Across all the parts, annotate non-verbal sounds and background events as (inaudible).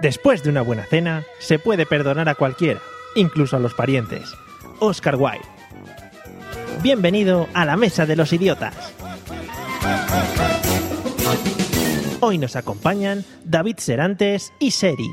Después de una buena cena, se puede perdonar a cualquiera, incluso a los parientes. Oscar Wilde. Bienvenido a la Mesa de los Idiotas. Hoy nos acompañan David Serantes y Seri.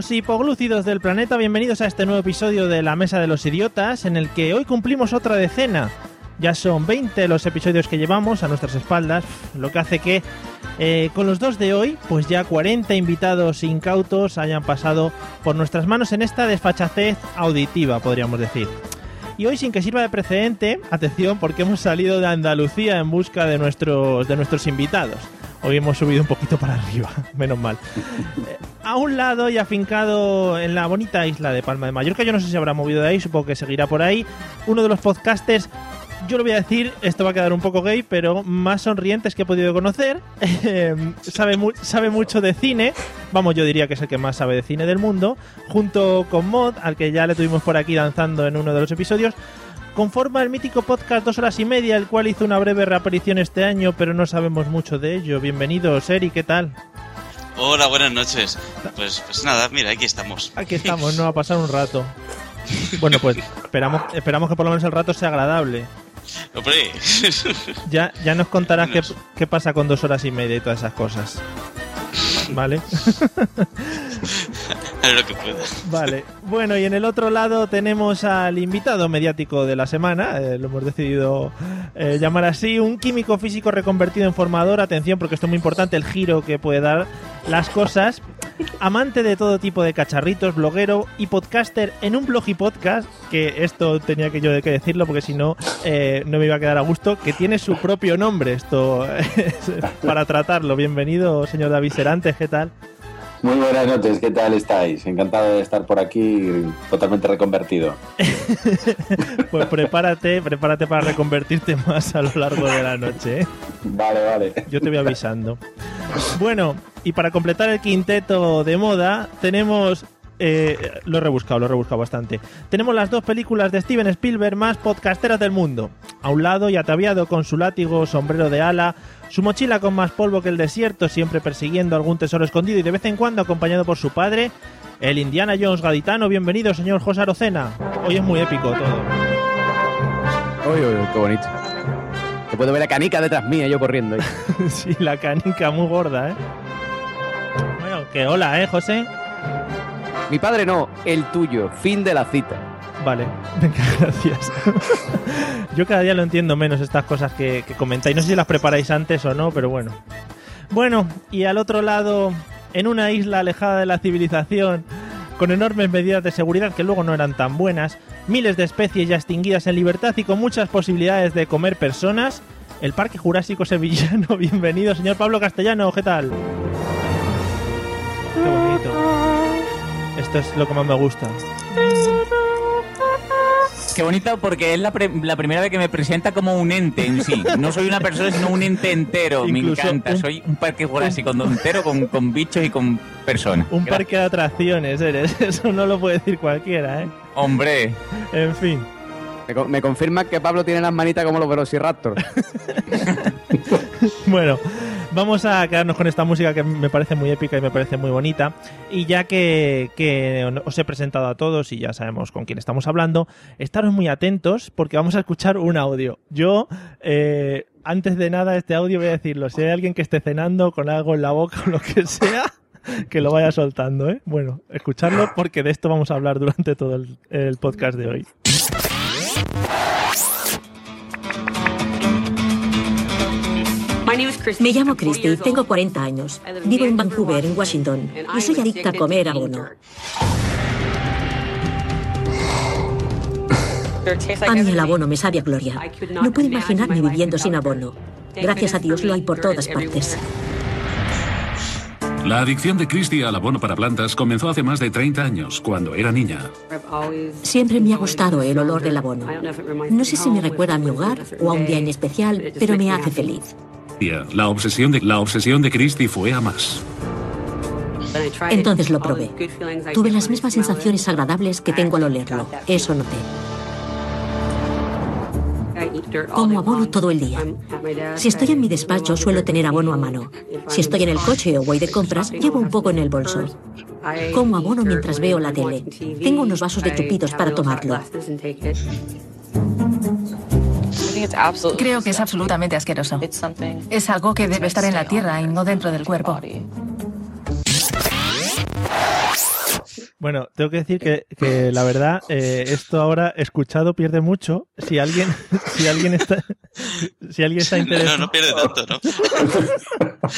Los hipoglúcidos del planeta, bienvenidos a este nuevo episodio de La Mesa de los Idiotas, en el que hoy cumplimos otra decena. Ya son 20 los episodios que llevamos a nuestras espaldas, lo que hace que eh, con los dos de hoy, pues ya 40 invitados incautos hayan pasado por nuestras manos en esta desfachatez auditiva, podríamos decir. Y hoy, sin que sirva de precedente, atención, porque hemos salido de Andalucía en busca de nuestros, de nuestros invitados. Hoy hemos subido un poquito para arriba, (laughs) menos mal. A un lado y afincado en la bonita isla de Palma de Mallorca, yo no sé si habrá movido de ahí, supongo que seguirá por ahí, uno de los podcasters, yo lo voy a decir, esto va a quedar un poco gay, pero más sonrientes que he podido conocer. (laughs) Eh, sabe, sabe mucho de cine, vamos, yo diría que es el que más sabe de cine del mundo, junto con Mod, al que ya le tuvimos por aquí danzando en uno de los episodios. Conforma el mítico podcast Dos Horas y Media, el cual hizo una breve reaparición este año, pero no sabemos mucho de ello. Bienvenido, Seri, ¿qué tal? Hola, buenas noches. Pues, pues nada, mira, aquí estamos. Aquí estamos, ¿no? A pasar un rato. (laughs) Bueno, pues esperamos, esperamos que por lo menos el rato sea agradable. Hombre, Ya, ya nos contarás (laughs) qué, qué pasa con dos horas y media y todas esas cosas. (laughs) ¿Vale? (laughs) lo que pueda. Vale. Bueno, y en el otro lado tenemos al invitado mediático de la semana, eh, lo hemos decidido eh, llamar así, un químico físico reconvertido en formador. Atención, porque esto es muy importante, el giro que puede dar las cosas. Amante de todo tipo de cacharritos, bloguero y podcaster en un blog y podcast, que esto tenía que yo que decirlo porque si no, eh, no me iba a quedar a gusto, que tiene su propio nombre esto (laughs) para tratarlo. Bienvenido, señor David Serantes, ¿qué tal? Muy buenas noches, ¿qué tal estáis? Encantado de estar por aquí, totalmente reconvertido. (laughs) Pues prepárate, prepárate para reconvertirte más a lo largo de la noche. ¿eh? Vale, vale. Yo te voy avisando. Bueno, y para completar el quinteto de moda, tenemos. Eh, lo he rebuscado, lo he rebuscado bastante. Tenemos las dos películas de Steven Spielberg más podcasteras del mundo. A un lado y ataviado con su látigo, sombrero de ala, su mochila con más polvo que el desierto, siempre persiguiendo algún tesoro escondido y de vez en cuando acompañado por su padre, el Indiana Jones gaditano. Bienvenido, señor José Arocena. Hoy es muy épico todo. Uy, uy, uy, qué bonito. Te puedo ver la canica detrás mía, yo corriendo. (laughs) sí, la canica muy gorda, ¿eh? Bueno, que hola, ¿eh, José? Mi padre no, el tuyo. Fin de la cita. Vale, (laughs) venga, gracias. (laughs) Yo cada día lo entiendo menos estas cosas que, comentáis. No sé si las preparáis antes o no, pero bueno. Bueno, y al otro lado, en una isla alejada de la civilización, con enormes medidas de seguridad que luego no eran tan buenas, miles de especies ya extinguidas en libertad y con muchas posibilidades de comer personas, el Parque Jurásico Sevillano. (laughs) Bienvenido, señor Pablo Castellano, ¿qué tal? Qué bonito. Esto es lo que más me gusta. Qué bonito porque es la, pre- la primera vez que me presenta como un ente en sí. No soy una persona, sino un ente entero. Me encanta. un- Soy un parque jurásico entero con, con bichos y con personas. Un Gracias. parque de atracciones eres, (laughs) eso no lo puede decir cualquiera, ¿eh? Hombre, En fin. Me, co- me confirma que Pablo tiene las manitas como los Velociraptor. (laughs) Bueno, vamos a quedarnos con esta música que me parece muy épica y me parece muy bonita. Y ya que, os he presentado a todos y ya sabemos con quién estamos hablando, estaros muy atentos porque vamos a escuchar un audio. Yo, eh, antes de nada, este audio voy a decirlo. Si hay alguien que esté cenando con algo en la boca o lo que sea, que lo vaya soltando, ¿eh? Bueno, escucharlo porque de esto vamos a hablar durante todo el podcast de hoy. Me llamo Christy, tengo 40 años. Vivo en Vancouver, en Washington, y soy adicta a comer abono. A mí el abono me sabe a gloria. No puedo imaginarme viviendo sin abono. Gracias a Dios lo hay por todas partes. La adicción de Christie al abono para plantas comenzó hace más de 30 años, cuando era niña. Siempre me ha gustado el olor del abono. No sé si me recuerda a mi hogar o a un día en especial, pero me hace feliz. La obsesión de, la obsesión de Christie fue a más. Entonces lo probé. Tuve las mismas sensaciones agradables que tengo al olerlo. Eso noté. Como abono todo el día. Si estoy en mi despacho suelo tener abono a mano. Si estoy en el coche o voy de compras, llevo un poco en el bolso. Como abono mientras veo la tele. Tengo unos vasos de chupitos para tomarlo. Creo que es absolutamente asqueroso. Es algo que debe estar en la tierra y no dentro del cuerpo. Bueno, tengo que decir que, que la verdad, eh, esto ahora escuchado pierde mucho. Si alguien, (laughs) si alguien está, si alguien está (laughs) interesado, No, no pierde tanto, ¿no? (laughs)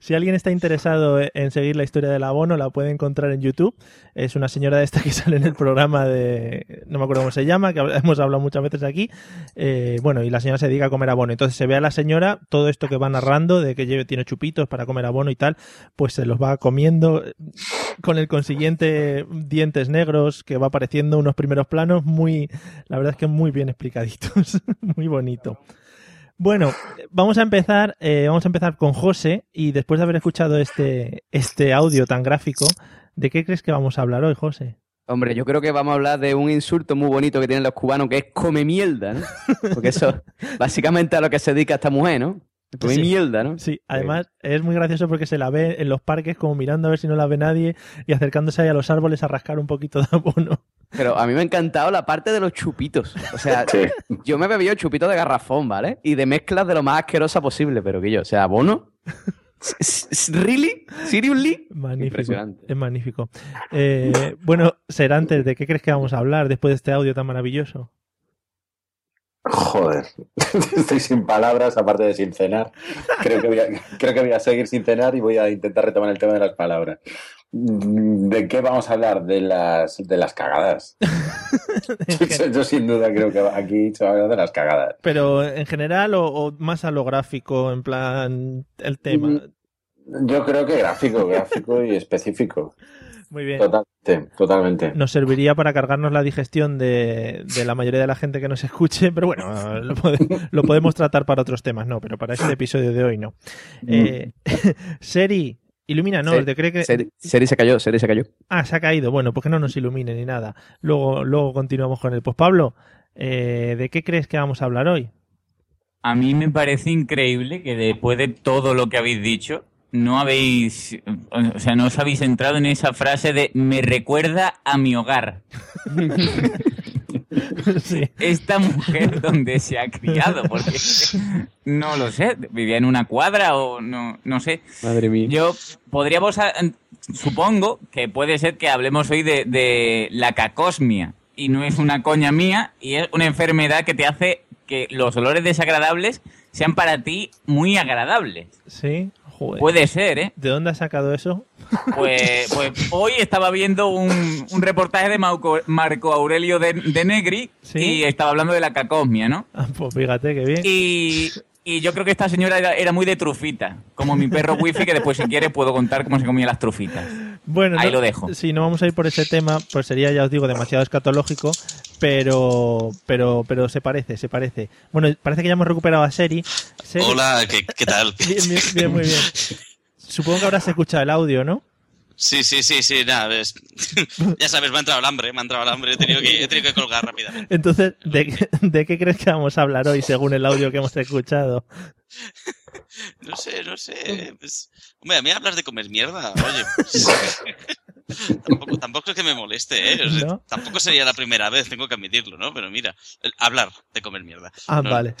si alguien está interesado en seguir la historia del abono, la puede encontrar en YouTube. Es una señora de esta que sale en el programa de, no me acuerdo cómo se llama, que hemos hablado muchas veces aquí. Eh, bueno, y la señora se dedica a comer abono. Entonces se ve a la señora todo esto que va narrando de que tiene chupitos para comer abono y tal, pues se los va comiendo con el consiguiente (laughs) dientes negros que va apareciendo unos primeros planos muy, la verdad es que muy bien explicaditos, (laughs) muy bonito. Bueno, vamos a empezar, eh, vamos a empezar con José y después de haber escuchado este, este audio tan gráfico, ¿de qué crees que vamos a hablar hoy, José? Hombre, yo creo que vamos a hablar de un insulto muy bonito que tienen los cubanos, que es come mierda, ¿no? Porque eso (laughs) básicamente a lo que se dedica esta mujer, ¿no? Come Sí. mierda, ¿no? Sí, además es muy gracioso porque se la ve en los parques como mirando a ver si no la ve nadie y acercándose ahí a los árboles a rascar un poquito de abono. Pero a mí me ha encantado la parte de los chupitos. O sea, Sí. yo me he bebido chupitos de garrafón, ¿vale? Y de mezclas de lo más asquerosa posible, pero que yo, o sea, abono. ¿Really? ¿Seriously? Magnífico. Impresionante. Es magnífico. Eh, bueno, Serantes, ¿de qué crees que vamos a hablar después de este audio tan maravilloso? Joder, (laughs) estoy sin palabras, aparte de sin cenar. Creo que, voy a, creo que voy a seguir sin cenar y voy a intentar retomar el tema de las palabras. ¿De qué vamos a hablar? De las, de las cagadas. (laughs) (laughs) yo, yo sin duda creo que aquí se va a hablar de las cagadas. Pero en general o, o más a lo gráfico, en plan el tema. Mm, Yo creo que gráfico, gráfico y específico. Muy bien. Totalmente, totalmente. Nos serviría para cargarnos la digestión de, de la mayoría de la gente que nos escuche, pero bueno, lo, pode- lo podemos tratar para otros temas, no, pero para este episodio de hoy no. Eh, (laughs) Seri, ilumínanos, Seri- ¿de cree que... Seri, Seri se cayó, Seri se cayó. Ah, se ha caído. Bueno, pues que no nos ilumine ni nada. Luego, luego continuamos con él. Pues Pablo, eh, ¿de qué crees que vamos a hablar hoy? A mí me parece increíble que después de todo lo que habéis dicho, no habéis, o sea, no os habéis entrado en esa frase de me recuerda a mi hogar. (laughs) sí. Esta mujer donde se ha criado, porque no lo sé, vivía en una cuadra o no, no sé. Madre mía. Yo podríamos, supongo que puede ser que hablemos hoy de, de la cacosmia y no es una coña mía y es una enfermedad que te hace que los olores desagradables sean para ti muy agradables. Sí, joder. Puede ser, ¿eh? ¿De dónde has sacado eso? Pues, pues hoy estaba viendo un, un reportaje de Marco, Marco Aurelio de, de Negri Sí. y estaba hablando de la cacosmia, ¿no? Ah, pues fíjate, qué bien. Y, y yo creo que esta señora era, era muy de trufita, como mi perro wifi, que después si quiere puedo contar cómo se comía las trufitas. Bueno, Ahí no- lo dejo. Si no vamos a ir por ese tema, pues sería, ya os digo, demasiado escatológico, pero, pero, pero se parece, se parece. Bueno, parece que ya hemos recuperado a Seri. Seri- Hola, ¿qué, qué tal? (laughs) Bien, bien, bien, muy bien. (laughs) Supongo que habrás escuchado el audio, ¿no? Sí, sí, sí, sí, nada, ves. (laughs) ya sabes, me ha entrado el hambre, me ha entrado el hambre, he tenido que, he tenido que colgar rápidamente. Entonces, ¿de, qué- ¿de qué crees que vamos a hablar hoy según el audio que hemos escuchado? (laughs) No sé, no sé. pues, hombre, a mí hablas de comer mierda, oye. pues, (laughs) (laughs) tampoco, tampoco es que me moleste, ¿eh? O sea, ¿No? Tampoco sería la primera vez, tengo que admitirlo, ¿no? Pero mira, hablar de comer mierda. Ah, No, vale.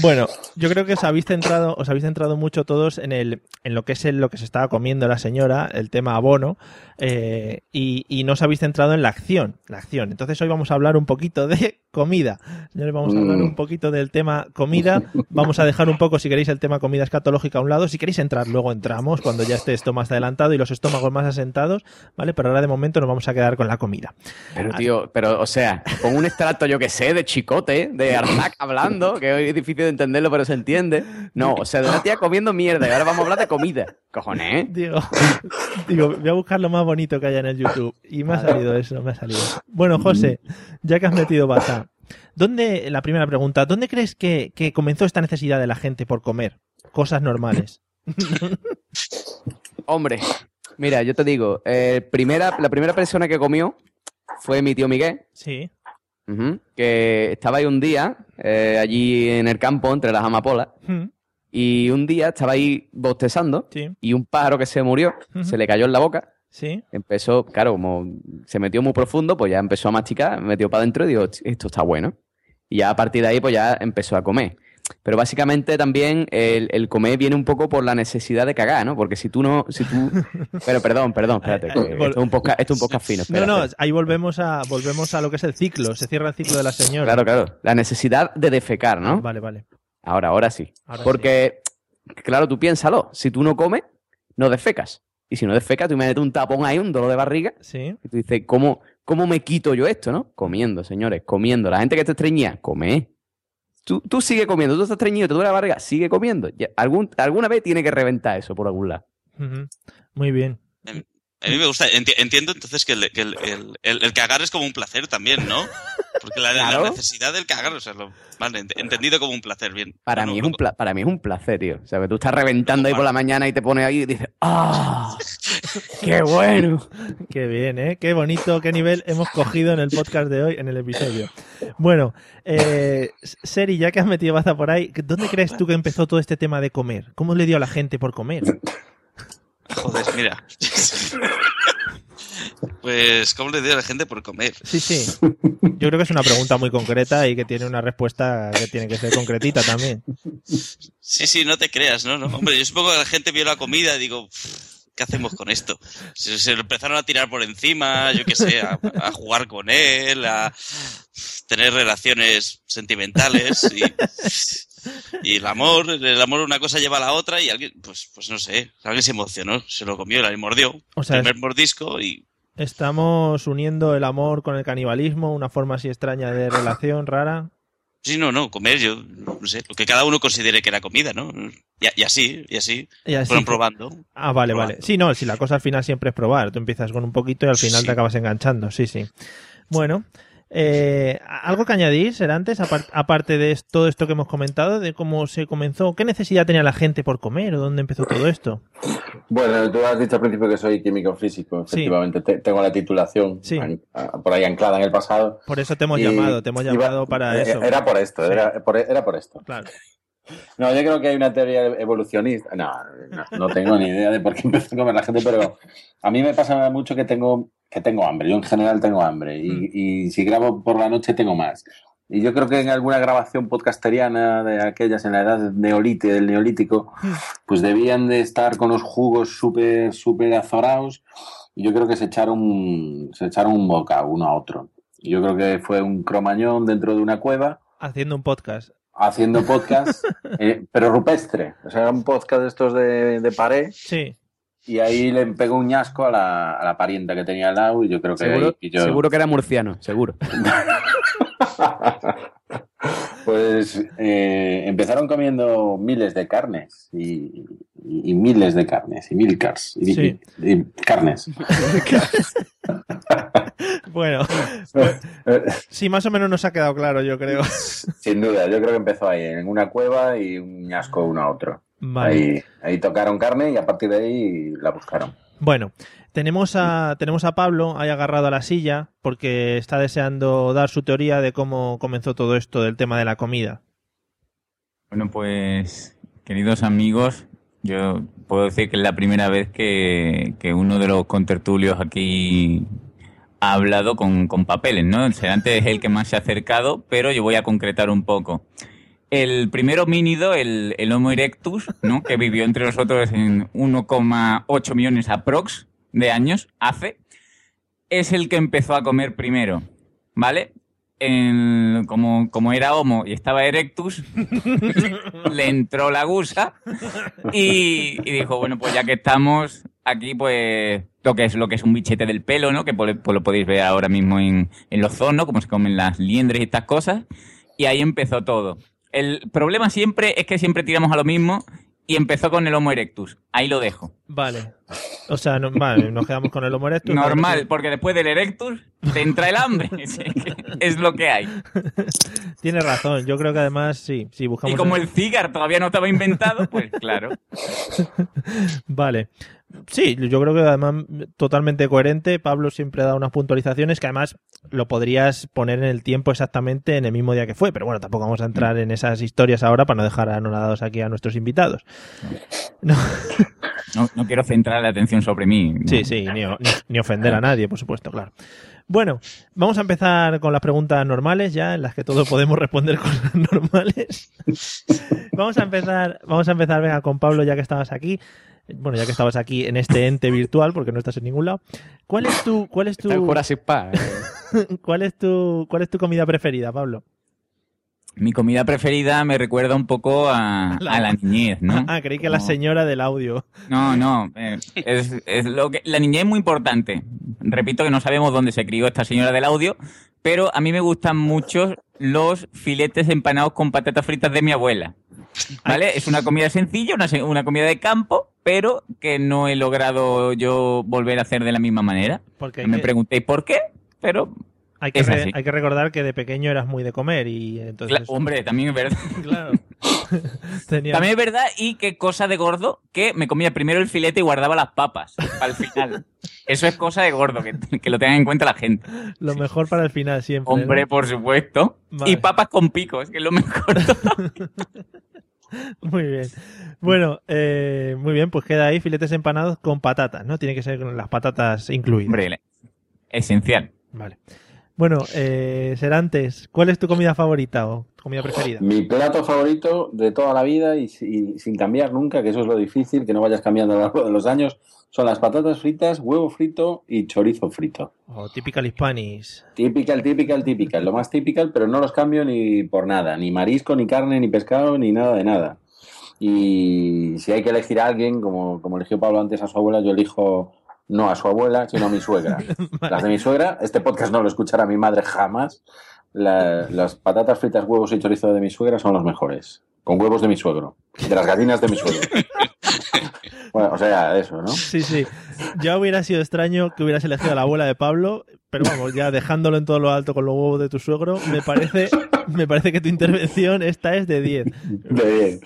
Bueno, yo creo que os habéis centrado, os habéis centrado mucho todos en el, en lo que es el- lo que se estaba comiendo la señora, el tema abono, eh, y, y no os habéis centrado en la acción, la acción. Entonces hoy vamos a hablar un poquito de comida. Señores, vamos a hablar Mm. un poquito del tema comida. Vamos a dejar un poco, si queréis, el tema comida escatológica a un lado. Si queréis entrar, luego entramos cuando ya esté esto más adelantado y los estómagos más asentados, ¿vale? Pero ahora de momento nos vamos a quedar con la comida. Pero, tío, pero, o sea, con un extracto, yo que sé, de chicote, de (laughs) Arzac hablando, que hoy es difícil de entenderlo, pero se entiende. No, o sea, de una tía comiendo mierda y ahora vamos a hablar de comida. Cojones, ¿eh? Digo, (laughs) digo, voy a buscar lo más bonito que haya en el YouTube. Y me ha salido eso, me ha salido. Bueno, José, ya que has metido baza, ¿dónde, la primera pregunta, ¿dónde crees que, que comenzó esta necesidad de la gente por comer? Cosas normales. (laughs) Hombre, mira, yo te digo, eh, primera, la primera persona que comió fue mi tío Miguel, Sí. que estaba ahí un día, eh, allí en el campo, entre las amapolas, y un día estaba ahí bostezando, Sí. y un pájaro que se murió, se le cayó en la boca, Sí. empezó, claro, como se metió muy profundo, pues ya empezó a masticar, metió para adentro y digo, esto está bueno. Y ya a partir de ahí, pues ya empezó a comer. Pero básicamente también el, el comer viene un poco por la necesidad de cagar, ¿no? Porque si tú no, si tú... (laughs) Pero perdón, perdón, espérate, que Vol- esto es un podcast, esto es un podcast fino. espera, No, no, ahí volvemos a, volvemos a lo que es el ciclo. Se cierra el ciclo de la señora. Claro, claro. La necesidad de defecar, ¿no? Vale, vale. Ahora, ahora sí. Ahora Porque, claro, tú piénsalo. Si tú no comes, no defecas. Y si no defecas, tú imagínate un tapón ahí, un dolor de barriga. Sí. Y tú dices, ¿cómo, ¿cómo me quito yo esto, no? Comiendo, señores, comiendo. La gente que te estreñía, come. Tú, tú sigue comiendo. Tú estás estreñido, te duele la barriga, sigue comiendo. Ya- algún, alguna vez tiene que reventar eso por algún lado. Muy bien. A mí me gusta, enti- entiendo entonces que, el, que el, el- el- el cagar es como un placer también, ¿no? Porque la, necesidad del cagar, o sea, lo, vale, ent- entendido como un placer, bien. Para, No, mí es un pla- para mí es un placer, tío. O sea, que tú estás reventando ahí por la mañana y te pones ahí y dices, ¡ah! (laughs) ¡Qué bueno! Qué bien, ¿eh? Qué bonito, qué nivel hemos cogido en el podcast de hoy, en el episodio. Bueno, eh, Seri, ya que has metido baza por ahí, ¿dónde crees tú que empezó todo este tema de comer? ¿Cómo le dio a la gente por comer? Joder, mira. Pues, ¿cómo le dio a la gente por comer? Sí, sí. Yo creo que es una pregunta muy concreta y que tiene una respuesta que tiene que ser concretita también. Sí, sí, no te creas, ¿no? no hombre, yo supongo que la gente vio la comida y digo, ¿qué hacemos con esto? Se, se lo empezaron a tirar por encima, yo qué sé, a, a jugar con él, a tener relaciones sentimentales y, (laughs) y el amor, el amor una cosa lleva a la otra y alguien, pues, pues no sé, alguien se emocionó, se lo comió, le mordió, O sea, primer mordisco y Estamos uniendo el amor con el canibalismo, una forma así extraña de relación rara. sí, no, no, comer, yo no sé, lo que cada uno considere que era comida, ¿no? Y, y así, y así, Y así fueron fue. probando. Ah, vale, Probando. vale. Sí, no, si la cosa al final siempre es probar. Tú empiezas con un poquito y al final Sí. te acabas enganchando. Sí, sí. Bueno, eh, ¿algo que añadir, antes apar- aparte de todo esto que hemos comentado, de cómo se comenzó? ¿Qué necesidad tenía la gente por comer o dónde empezó todo esto? Bueno, tú has dicho al principio que soy químico físico, efectivamente. Te- tengo la titulación Sí. por ahí anclada en el pasado. Por eso te hemos Y- llamado, te hemos iba- llamado para eh, eso. Era por esto, Sí. era, por, era por esto. Claro. No, yo creo que hay una teoría evolucionista. No, no, no tengo ni idea de por qué empezó a comer la gente, pero a mí me pasa mucho que tengo, que tengo hambre. Yo en general tengo hambre y, Mm. y si grabo por la noche tengo más. Y yo creo que en alguna grabación podcasteriana de aquellas en la edad neolítica, del neolítico, Mm. pues debían de estar con los jugos súper, súper azorados. Y yo creo que se echaron, se echaron un bocado uno a otro. Yo creo que fue un cromañón dentro de una cueva Haciendo un podcast. Haciendo podcast, eh, pero rupestre. O sea, era un podcast de estos de, de pared. Sí. Y ahí le pegó un ñasco a la, a la parienta que tenía al lado y yo creo que Seguro, ahí pilló- seguro que era murciano, seguro. (laughs) Pues eh, empezaron comiendo miles de carnes y, y- y miles de carnes y mil cars y, Sí. y- carnes. (laughs) Bueno, (laughs) sí, más o menos nos ha quedado claro, yo creo. Sin duda, yo creo que empezó ahí, en una cueva y un ñasco uno a otro. Vale. Ahí, ahí tocaron carne y a partir de ahí la buscaron. Bueno, tenemos a, tenemos a Pablo ahí agarrado a la silla porque está deseando dar su teoría de cómo comenzó todo esto del tema de la comida. Bueno, pues, queridos amigos, Yo puedo decir que es la primera vez que, que uno de los contertulios aquí ha hablado con, con papeles, ¿no? El Serante es el que más se ha acercado, pero yo voy a concretar un poco. El primer homínido, el, Homo erectus, ¿no? que vivió entre nosotros en 1,8 millones aprox de años, hace, es el que empezó a comer primero, ¿vale? Como, como era Homo y estaba erectus, (laughs) le entró la gusa y, dijo, bueno, pues ya que estamos aquí, pues lo que es lo que es un bichete del pelo, ¿no? Que pues, lo podéis ver ahora mismo en, en los zoos, ¿no? Como se comen las liendres y estas cosas. Y ahí empezó todo. El problema siempre es que siempre tiramos a lo mismo y empezó con el Homo erectus. Ahí lo dejo. Vale. O sea, no- vale, nos quedamos con el Homo erectus. Normal, porque después del erectus te entra el hambre. (laughs) Es, lo que hay. Tienes razón. Yo creo que además, sí, si buscamos. Y como en- el cigar todavía no estaba inventado, pues claro. (laughs) Vale. Sí, yo creo que además totalmente coherente. Pablo siempre da unas puntualizaciones que además lo podrías poner en el tiempo exactamente en el mismo día que fue. Pero bueno, tampoco vamos a entrar en esas historias ahora para no dejar anonadados aquí a nuestros invitados. No. No, no quiero centrar la atención sobre mí. Sí, sí, ni, o- ni- ni ofender a nadie, por supuesto, claro. Bueno, vamos a empezar con las preguntas normales ya, en las que todos podemos responder cosas normales. vamos a empezar, vamos a empezar, venga, con Pablo, ya que estabas aquí. Bueno, ya que estabas aquí en este ente virtual, porque no estás en ningún lado. ¿Cuál es tu, cuál es tu, Park. eh. (laughs) cuál es tu, cuál es tu comida preferida, Pablo? Mi comida preferida me recuerda un poco a, (laughs) a la niñez, ¿no? (laughs) Ah, creí que la señora del audio. No, no. eh, es, es lo que, la niñez es muy importante. Repito que no sabemos dónde se crió esta señora del audio, pero a mí me gustan mucho los filetes empanados con patatas fritas de mi abuela. ¿Vale? Es una comida sencilla, una, una comida de campo, pero que no he logrado yo volver a hacer de la misma manera. Porque No me que- preguntéis por qué, pero Hay que, re- hay que recordar que de pequeño eras muy de comer y entonces... Hombre, también es verdad. (laughs) Claro. (laughs) Tenía- También es verdad, y qué cosa de gordo, que me comía primero el filete y guardaba las papas al final. Eso es cosa de gordo, que, que lo tengan en cuenta la gente. Lo mejor para el final siempre. Hombre, ¿no? por supuesto. Vale. Y papas con picos, que es lo mejor. (laughs) (laughs) Muy bien. Bueno, eh, muy bien, pues queda ahí filetes empanados con patatas, ¿no? Tiene que ser con las patatas incluidas. Hombre, esencial. Vale. Bueno, eh, Serantes, ¿cuál es tu comida favorita o comida preferida? Mi plato favorito de toda la vida y, y sin cambiar nunca, que eso es lo difícil, que no vayas cambiando a lo largo de los años, son las patatas fritas, huevo frito y chorizo frito. O typical Hispanis. Typical, typical, typical. Lo más typical, pero no los cambio ni por nada. Ni marisco, ni carne, ni pescado, ni nada de nada. Y si hay que elegir a alguien, como, como eligió Pablo antes a su abuela, yo elijo no a su abuela, sino a mi suegra. (laughs) Las de mi suegra, este podcast no lo escuchará mi madre jamás. La- las patatas fritas, huevos y chorizo de mi suegra son los mejores. Con huevos de mi suegro. De las gallinas de mi suegro. (laughs) Bueno, o sea, eso, ¿no? Sí, sí. Ya hubiera sido extraño que hubieras elegido a la abuela de Pablo, pero vamos, ya dejándolo en todo lo alto con los huevos de tu suegro, me parece, me parece que tu intervención esta es de 10. De bien.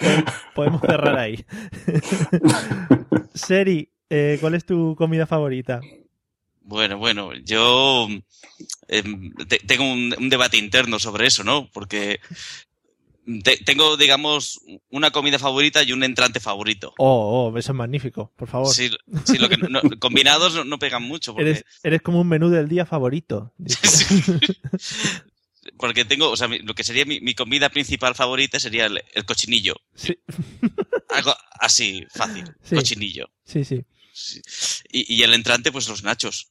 Podemos cerrar ahí. (laughs) Seri, eh, ¿cuál es tu comida favorita? Bueno, bueno, yo em, te- tengo un, un debate interno sobre eso, ¿no? Porque te- tengo, digamos, una comida favorita y un entrante favorito. Oh, oh, eso es magnífico, por favor. Sí, sí, lo que no- (laughs) combinados no, no pegan mucho. Porque, Eres, eres como un menú del día favorito. (laughs) (laughs) porque tengo, o sea, lo que sería mi, mi comida principal favorita sería el, el cochinillo. Sí. Algo así, fácil. Cochinillo. Sí, sí. Sí. Y, y el entrante, pues los nachos.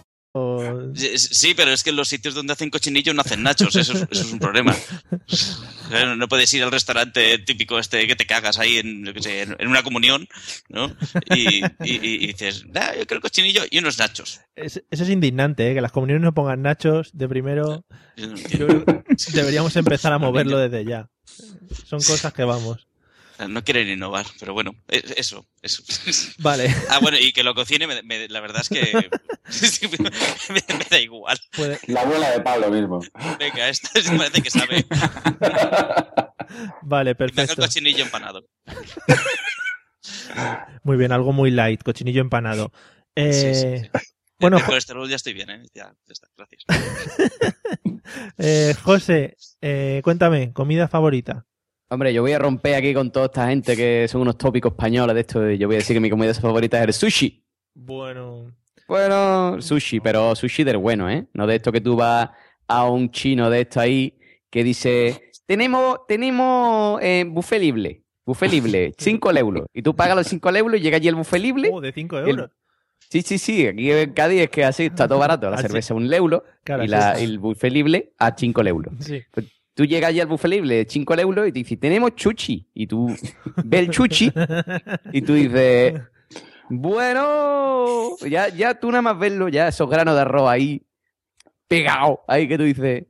Sí, Sí, pero es que en los sitios donde hacen cochinillo no hacen nachos, eso es, eso es un problema. No puedes ir al restaurante típico este que te cagas ahí en, yo qué sé, en en una comunión, ¿no? Y, y- y dices, "Ah, yo quiero cochinillo y unos nachos. Es- eso es indignante, ¿eh? que las comuniones no pongan nachos de primero. Yo no Yo deberíamos empezar a moverlo desde ya. Son cosas que vamos. No quieren innovar, pero bueno, e- eso, eso. (laughs) Vale. Ah, bueno, y que lo cocine, me- me- la verdad es que (laughs) me, me da igual. Puede- La abuela de Pablo mismo. Venga, esta me parece que sabe. Vale, Me hace el perfecto. cochinillo empanado. Muy bien, algo muy light, cochinillo empanado. Eh, Sí, sí, sí. Bueno, Jo- colesterol ya estoy bien, ¿eh? Ya, ya está, gracias. (laughs) eh, José, eh, cuéntame, comida favorita. Hombre, yo voy a romper aquí con toda esta gente que son unos tópicos españoles de esto. y Yo voy a decir que mi comida favorita es el sushi. Bueno, Bueno, sushi, pero sushi del bueno, ¿eh? No de esto que tú vas a un chino de esto ahí que dice, tenemos, tenemos eh, buffet libre, buffet libre, (laughs) 5 euros. Y tú pagas los 5 euros y llega allí el buffet libre. oh, de 5 y el- euros. Sí, sí, sí, aquí en Cádiz es que así está todo barato. La Así. (laughs) cerveza un euro Claro, y, la- el buffet libre a 5 euros. Sí. Tú llegas allí al buffet libre de 5 euros y te dices, tenemos chuchi. Y tú ves el chuchi y tú dices, bueno, ya, ya tú nada más verlo, ya esos granos de arroz ahí pegados, ahí que tú dices,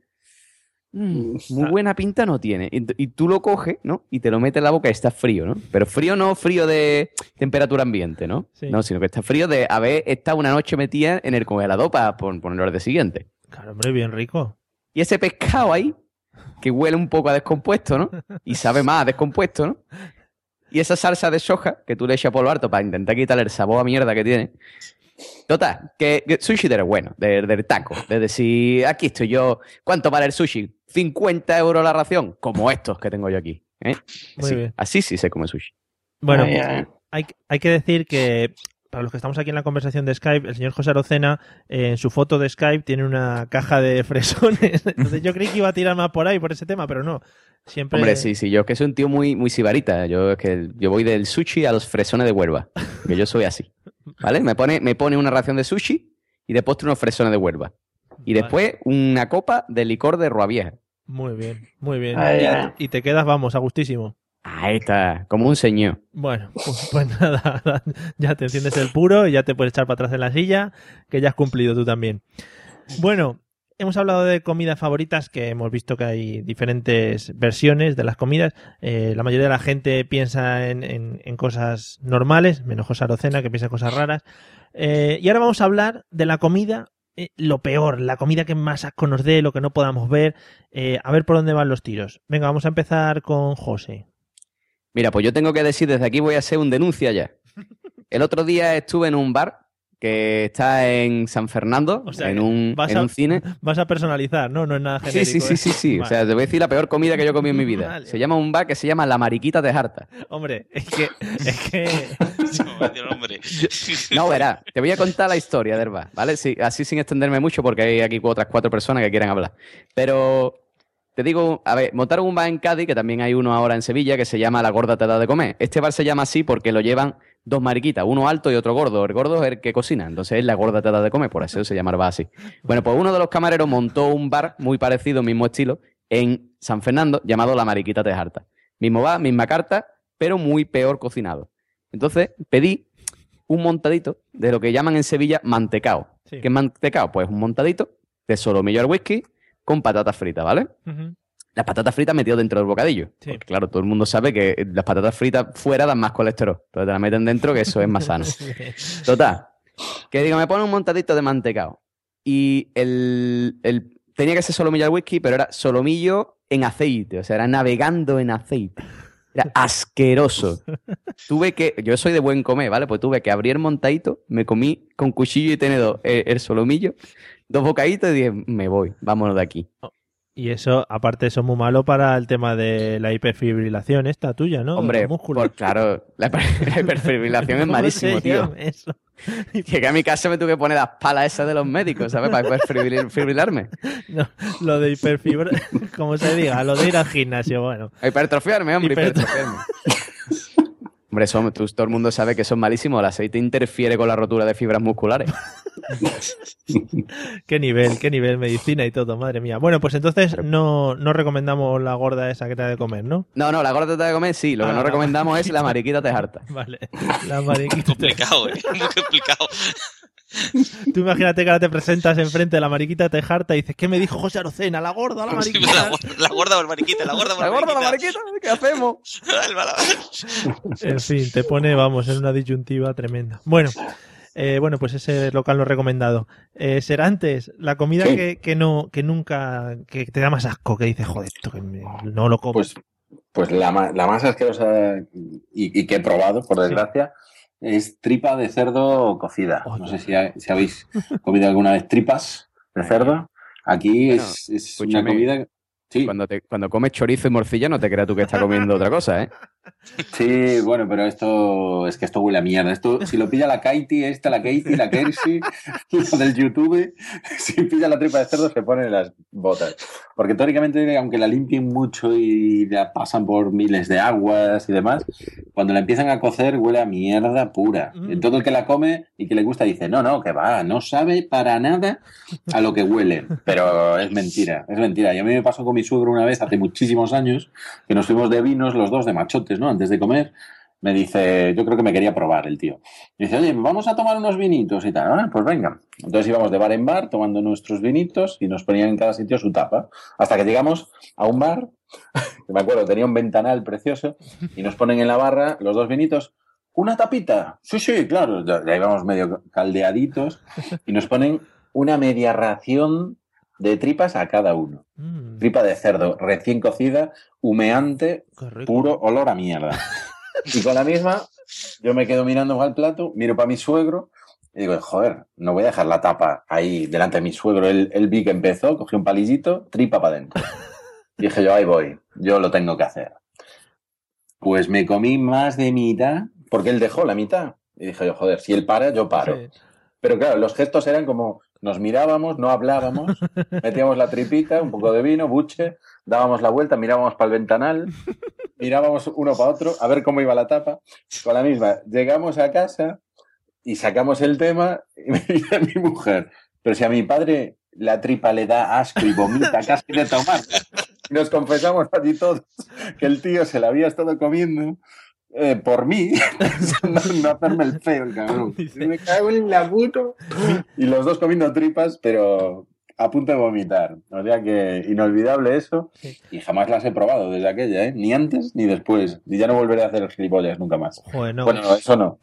"Mm, muy buena pinta no tiene. Y, tú lo coges, ¿no? Y te lo metes en la boca y está frío, ¿no? Pero frío no frío de temperatura ambiente, ¿no? Sí. No, sino que está frío de haber estado una noche metida en el congelador para pon- ponerlo al día siguiente. Claro, hombre, bien rico. Y ese pescado ahí, que huele un poco a descompuesto, ¿no? Y sabe más a descompuesto, ¿no? Y esa salsa de soja que tú le echas por lo harto para intentar quitarle el sabor a mierda que tiene. Total, que, que sushi del bueno, del, del taco. De decir, aquí estoy yo. ¿Cuánto vale el sushi? 50 euros la ración. Como estos que tengo yo aquí. ¿eh? Muy Así, bien. así sí se come sushi. Bueno, Ay, ay. hay, hay que decir que para los que estamos aquí en la conversación de Skype, el señor José Arocena eh, en su foto de Skype tiene una caja de (laughs) fresones. Entonces yo creí que iba a tirar más por ahí, por ese tema, pero no. Siempre... Hombre, sí, sí, yo es que soy un tío muy, muy sibarita. Yo es que yo voy del sushi a los fresones de Huelva. Que yo soy así. ¿Vale? Me pone, me pone una ración de sushi y de postre unos fresones de Huelva. Y Vale. después una copa de licor de Rua Vieja. Muy bien, muy bien. Ay, y, y te quedas, vamos, a gustísimo. Ahí está, como un señor. Bueno, (laughs) pues, pues nada, (laughs) ya te enciendes el puro y ya te puedes echar para atrás en la silla, que ya has cumplido tú también. Bueno, hemos hablado de comidas favoritas, que hemos visto que hay diferentes versiones de las comidas. Eh, la mayoría de la gente piensa en, cosas normales, menos José Arocena, que piensa en cosas raras. Eh, y ahora vamos a hablar de la comida, eh, lo peor, la comida que más asco nos dé, lo que no podamos ver. A ver por dónde van los tiros. Venga, vamos a empezar con José. Mira, pues yo tengo que decir, desde aquí voy a hacer un denuncia ya. El otro día estuve en un bar que está en San Fernando, O sea, en, un, vas en a- un cine. Vas a personalizar, ¿no? No es nada Sí, genérico. sí, sí, ¿eh? sí, sí. O sea, te voy a decir la peor comida que yo he comido en mi vida. Vale. Se llama un bar que se llama La Mariquita de Jarta. Hombre, es que, es que (laughs) Sí. No, verás, te voy a contar la historia del bar, ¿vale? Sí, así sin extenderme mucho porque hay aquí otras cuatro personas que quieren hablar. Pero te digo, a ver, montaron un bar en Cádiz, que también hay uno ahora en Sevilla, que se llama La Gorda Te da de comer. Este bar se llama así porque lo llevan dos mariquitas, uno alto y otro gordo. El gordo es el que cocina, entonces es La Gorda Te da de comer, por eso se llama el bar así. Bueno, pues uno de los camareros montó un bar muy parecido, mismo estilo, en San Fernando, llamado La Mariquita de Jarta. Mismo bar, misma carta, pero muy peor cocinado. Entonces pedí un montadito de lo que llaman en Sevilla mantecao. Sí. ¿Qué es mantecao? Pues un montadito de solomillo al whisky con patatas fritas, ¿vale? Las patatas fritas metidas dentro del bocadillo. Sí. Porque claro, todo el mundo sabe que las patatas fritas fuera dan más colesterol. Entonces te las meten dentro que eso es más sano. (laughs) Total. Que digo, me pone un montadito de mantecao. Y el, el- tenía que ser solomillo al whisky, pero era solomillo en aceite. O sea, era navegando en aceite. Era (laughs) asqueroso. Tuve que, yo soy de buen comer, ¿vale? Pues tuve que abrir el montadito, me comí con cuchillo y tenedor el, el solomillo, dos bocaditos y dije, me voy, vámonos de aquí. Y eso, aparte, eso es muy malo para el tema de la hiperfibrilación esta tuya, ¿no? Hombre, por- claro, la, hiper- (laughs) la hiperfibrilación es (laughs) ¿Cómo malísimo, tío. eso? Llegué a mi casa me tuve que poner las palas esas de los médicos, ¿sabes? Para poder fibril- fibrilarme. (laughs) No, lo de hiperfibra, como se diga, lo de ir al gimnasio, bueno. Hipertrofiarme, hombre, Hipertro- hipertrofiarme. Hombre, eso, tú- todo el mundo sabe que eso es malísimo. El aceite interfiere con la rotura de fibras musculares. (laughs) Qué nivel, qué nivel, medicina y todo, madre mía. Bueno, pues entonces no, no recomendamos la gorda esa que te ha de comer, ¿no? No, no, la gorda te de comer sí. Lo que Ah, no la recomendamos es la mariquita. (laughs) mariquita te harta. Vale, la mariquita. (laughs) Complicado, ¿eh? Muy complicado. Tú imagínate que ahora te presentas enfrente de la mariquita, te harta y dices, ¿qué me dijo José Arocena? La gorda, la La, mariquita. la gorda o el mariquita, la gorda o La el gorda, la mariquita. mariquita, ¿qué hacemos? (laughs) En fin, te pone, vamos, en una disyuntiva tremenda. Bueno, eh, bueno, pues ese local lo recomendado. Eh, Serantes, la comida Sí. que, que no, que nunca, que te da más asco, que dices, joder, esto que me- no lo como. Pues, pues la, ma- la más asquerosa y, y que he probado, por desgracia, es tripa de cerdo cocida. No sé si, ha- si habéis (laughs) comido alguna vez tripas de cerdo. Aquí Bueno, es, es una comida... Sí, Cuando, te, cuando comes chorizo y morcilla, no te creas tú que estás comiendo otra cosa, ¿eh? Sí, bueno, pero esto es que esto huele a mierda. Esto, si lo pilla la Katie, esta, la Katie, la Kersi, (laughs) la del YouTube, (laughs) si pilla la tripa de cerdo se ponen las botas. Porque teóricamente, aunque la limpien mucho y la pasan por miles de aguas y demás, cuando la empiezan a cocer huele a mierda pura. Mm. Todo el que la come y que le gusta dice, no, no, que va, no sabe para nada a lo que huele. Pero es mentira, es mentira. Y a mí me pasó con mi suegro una vez hace muchísimos años, que nos fuimos de vinos los dos de machotes, ¿no? Antes de comer. Me dice, yo creo que me quería probar el tío. Dice, oye, vamos a tomar unos vinitos y tal. Ah, pues venga. Entonces íbamos de bar en bar tomando nuestros vinitos y nos ponían en cada sitio su tapa. Hasta que llegamos a un bar, (laughs) que me acuerdo, tenía un ventanal precioso, y nos ponen en la barra los dos vinitos. ¿Una tapita? Sí, sí, claro. Ya íbamos medio caldeaditos y nos ponen una media ración de tripas a cada uno. Mm, Tripa de cerdo recién cocida, humeante, puro olor a mierda. Y con la misma, yo me quedo mirando al plato, miro para mi suegro y digo, joder, no voy a dejar la tapa ahí delante de mi suegro. Él, él vi que empezó, cogió un palillito, tripa para adentro. Dije yo, ahí voy, yo lo tengo que hacer. Pues me comí más de mitad, porque él dejó la mitad. Y dije yo, joder, si él para, yo paro. Sí. Pero claro, los gestos eran como nos mirábamos, no hablábamos, (laughs) metíamos la tripita, un poco de vino, buche, dábamos la vuelta, mirábamos para el ventanal, mirábamos uno para otro, a ver cómo iba la tapa. Con la misma, llegamos a casa y sacamos el tema y (laughs) me dice mi mujer, pero si a mi padre la tripa le da asco y vomita casi de tomar. Nos confesamos allí todos que el tío se la había estado comiendo eh, por mí, (laughs) no, no hacerme el feo, el (laughs) cabrón. Me cago en la puto. Y los dos comiendo tripas, pero a punto de vomitar. O sea que inolvidable eso. Sí. Y jamás las he probado desde aquella, ¿eh? Ni antes ni después. Y ya no volveré a hacer gilipollas nunca más. Joder, no, Bueno, eso no.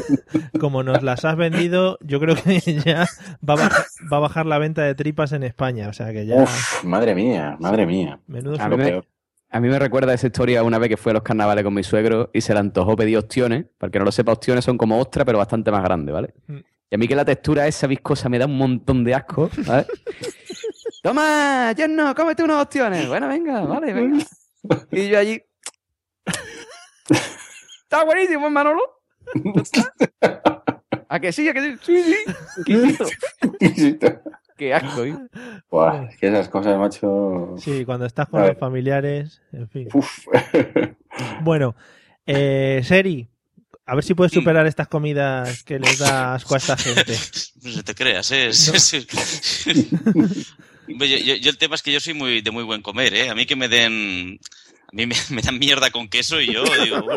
(laughs) como nos las has vendido, yo creo que ya va a, bajar, va a bajar la venta de tripas en España. O sea que ya. Uf, madre mía, madre mía. Menudo A Lo mí, me, peor. A mí me recuerda esa historia una vez que fue a los carnavales con mi suegro y se le antojó pedir ostiones. Para que no lo sepa, ostiones son como ostras, pero bastante más grandes, ¿vale? Mm. Y a mí que la textura esa viscosa me da un montón de asco, ¿sabes? (laughs) Toma, yerno, cómete unos ostiones. Bueno, venga, vale, venga. Y yo allí... (laughs) Está buenísimo, Manolo. (laughs) ¿A que sí? ¿A que sí? Sí, sí. Qué asco, ¿eh? Buah, es que esas cosas, macho. Sí, cuando estás con los familiares, en fin. Uf. (laughs) Bueno, eh, Seri, a ver si puedes superar estas comidas que les da asco a esta gente. (laughs) No te creas, ¿eh? (laughs) Sí, sí. Hombre, yo, yo- yo el tema es que yo soy muy de muy buen comer, ¿eh? A mí que me den... A mí me, (laughs) me dan mierda con queso y yo digo... (laughs)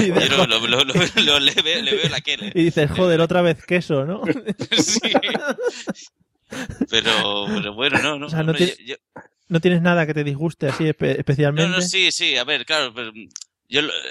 Yo lo, lo- lo- lo- lo- le, veo, le veo la que y dices, joder, otra vez queso, ¿no? (laughs) Sí. Pero, pero bueno, no, no. O sea, no hombre, tiene- yo- yo- ¿No tienes nada que te disguste así espe- no, especialmente? no, sí, sí, a ver, claro, pero yo, lo- yo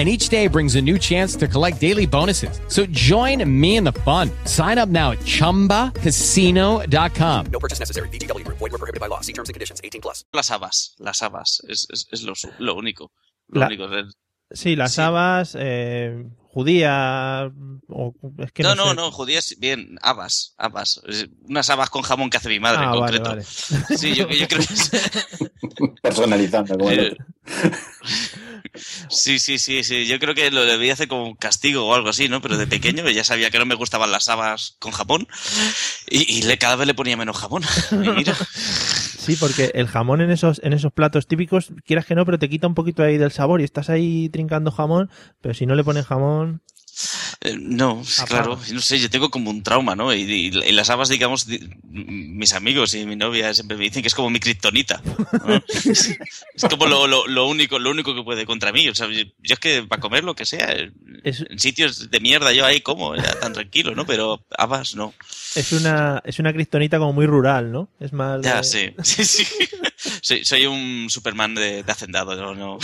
and each day brings a new chance to collect daily bonuses. So join me in the fun. Sign up now at ChumbaCasino.com. No purchase necessary. VGW Group. Void were prohibited by law. See terms and conditions. 18 plus. Las habas, las habas, es, es, es lo, lo único. Lo La- único. Sí, las habas, eh, judía, o es que no, no, no, sé. no, judías, bien, habas, habas. Unas habas con jamón que hace mi madre Ah, en vale, concreto. vale. (laughs) Sí, yo, yo creo que es- (laughs) Personalizando, como el otro. Sí, sí, sí, sí. Yo creo que lo debía hacer como un castigo o algo así, ¿no? Pero de pequeño ya sabía que no me gustaban las habas con jamón y, y le, cada vez le ponía menos jamón. (laughs) Y mira, Sí, porque el jamón en esos, en esos platos típicos, quieras que no, pero te quita un poquito ahí del sabor y estás ahí trincando jamón, pero si no le pones jamón... eh, no, claro, no sé, yo tengo como un trauma, ¿no? Y, y- y las habas, digamos, di- mis amigos y mi novia siempre me dicen que es como mi kriptonita. ¿no? (laughs) es, es como lo, lo, lo único, lo único que puede contra mí. O sea, yo, yo es que para comer lo que sea, Es, en sitios de mierda yo ahí como, ya tan tranquilo, ¿no? Pero habas no. Es una es una cristonita como muy rural, ¿no? Es más... Ya, de- sí, (laughs) sí, sí. Soy, soy un Superman de, de hacendado, no, no.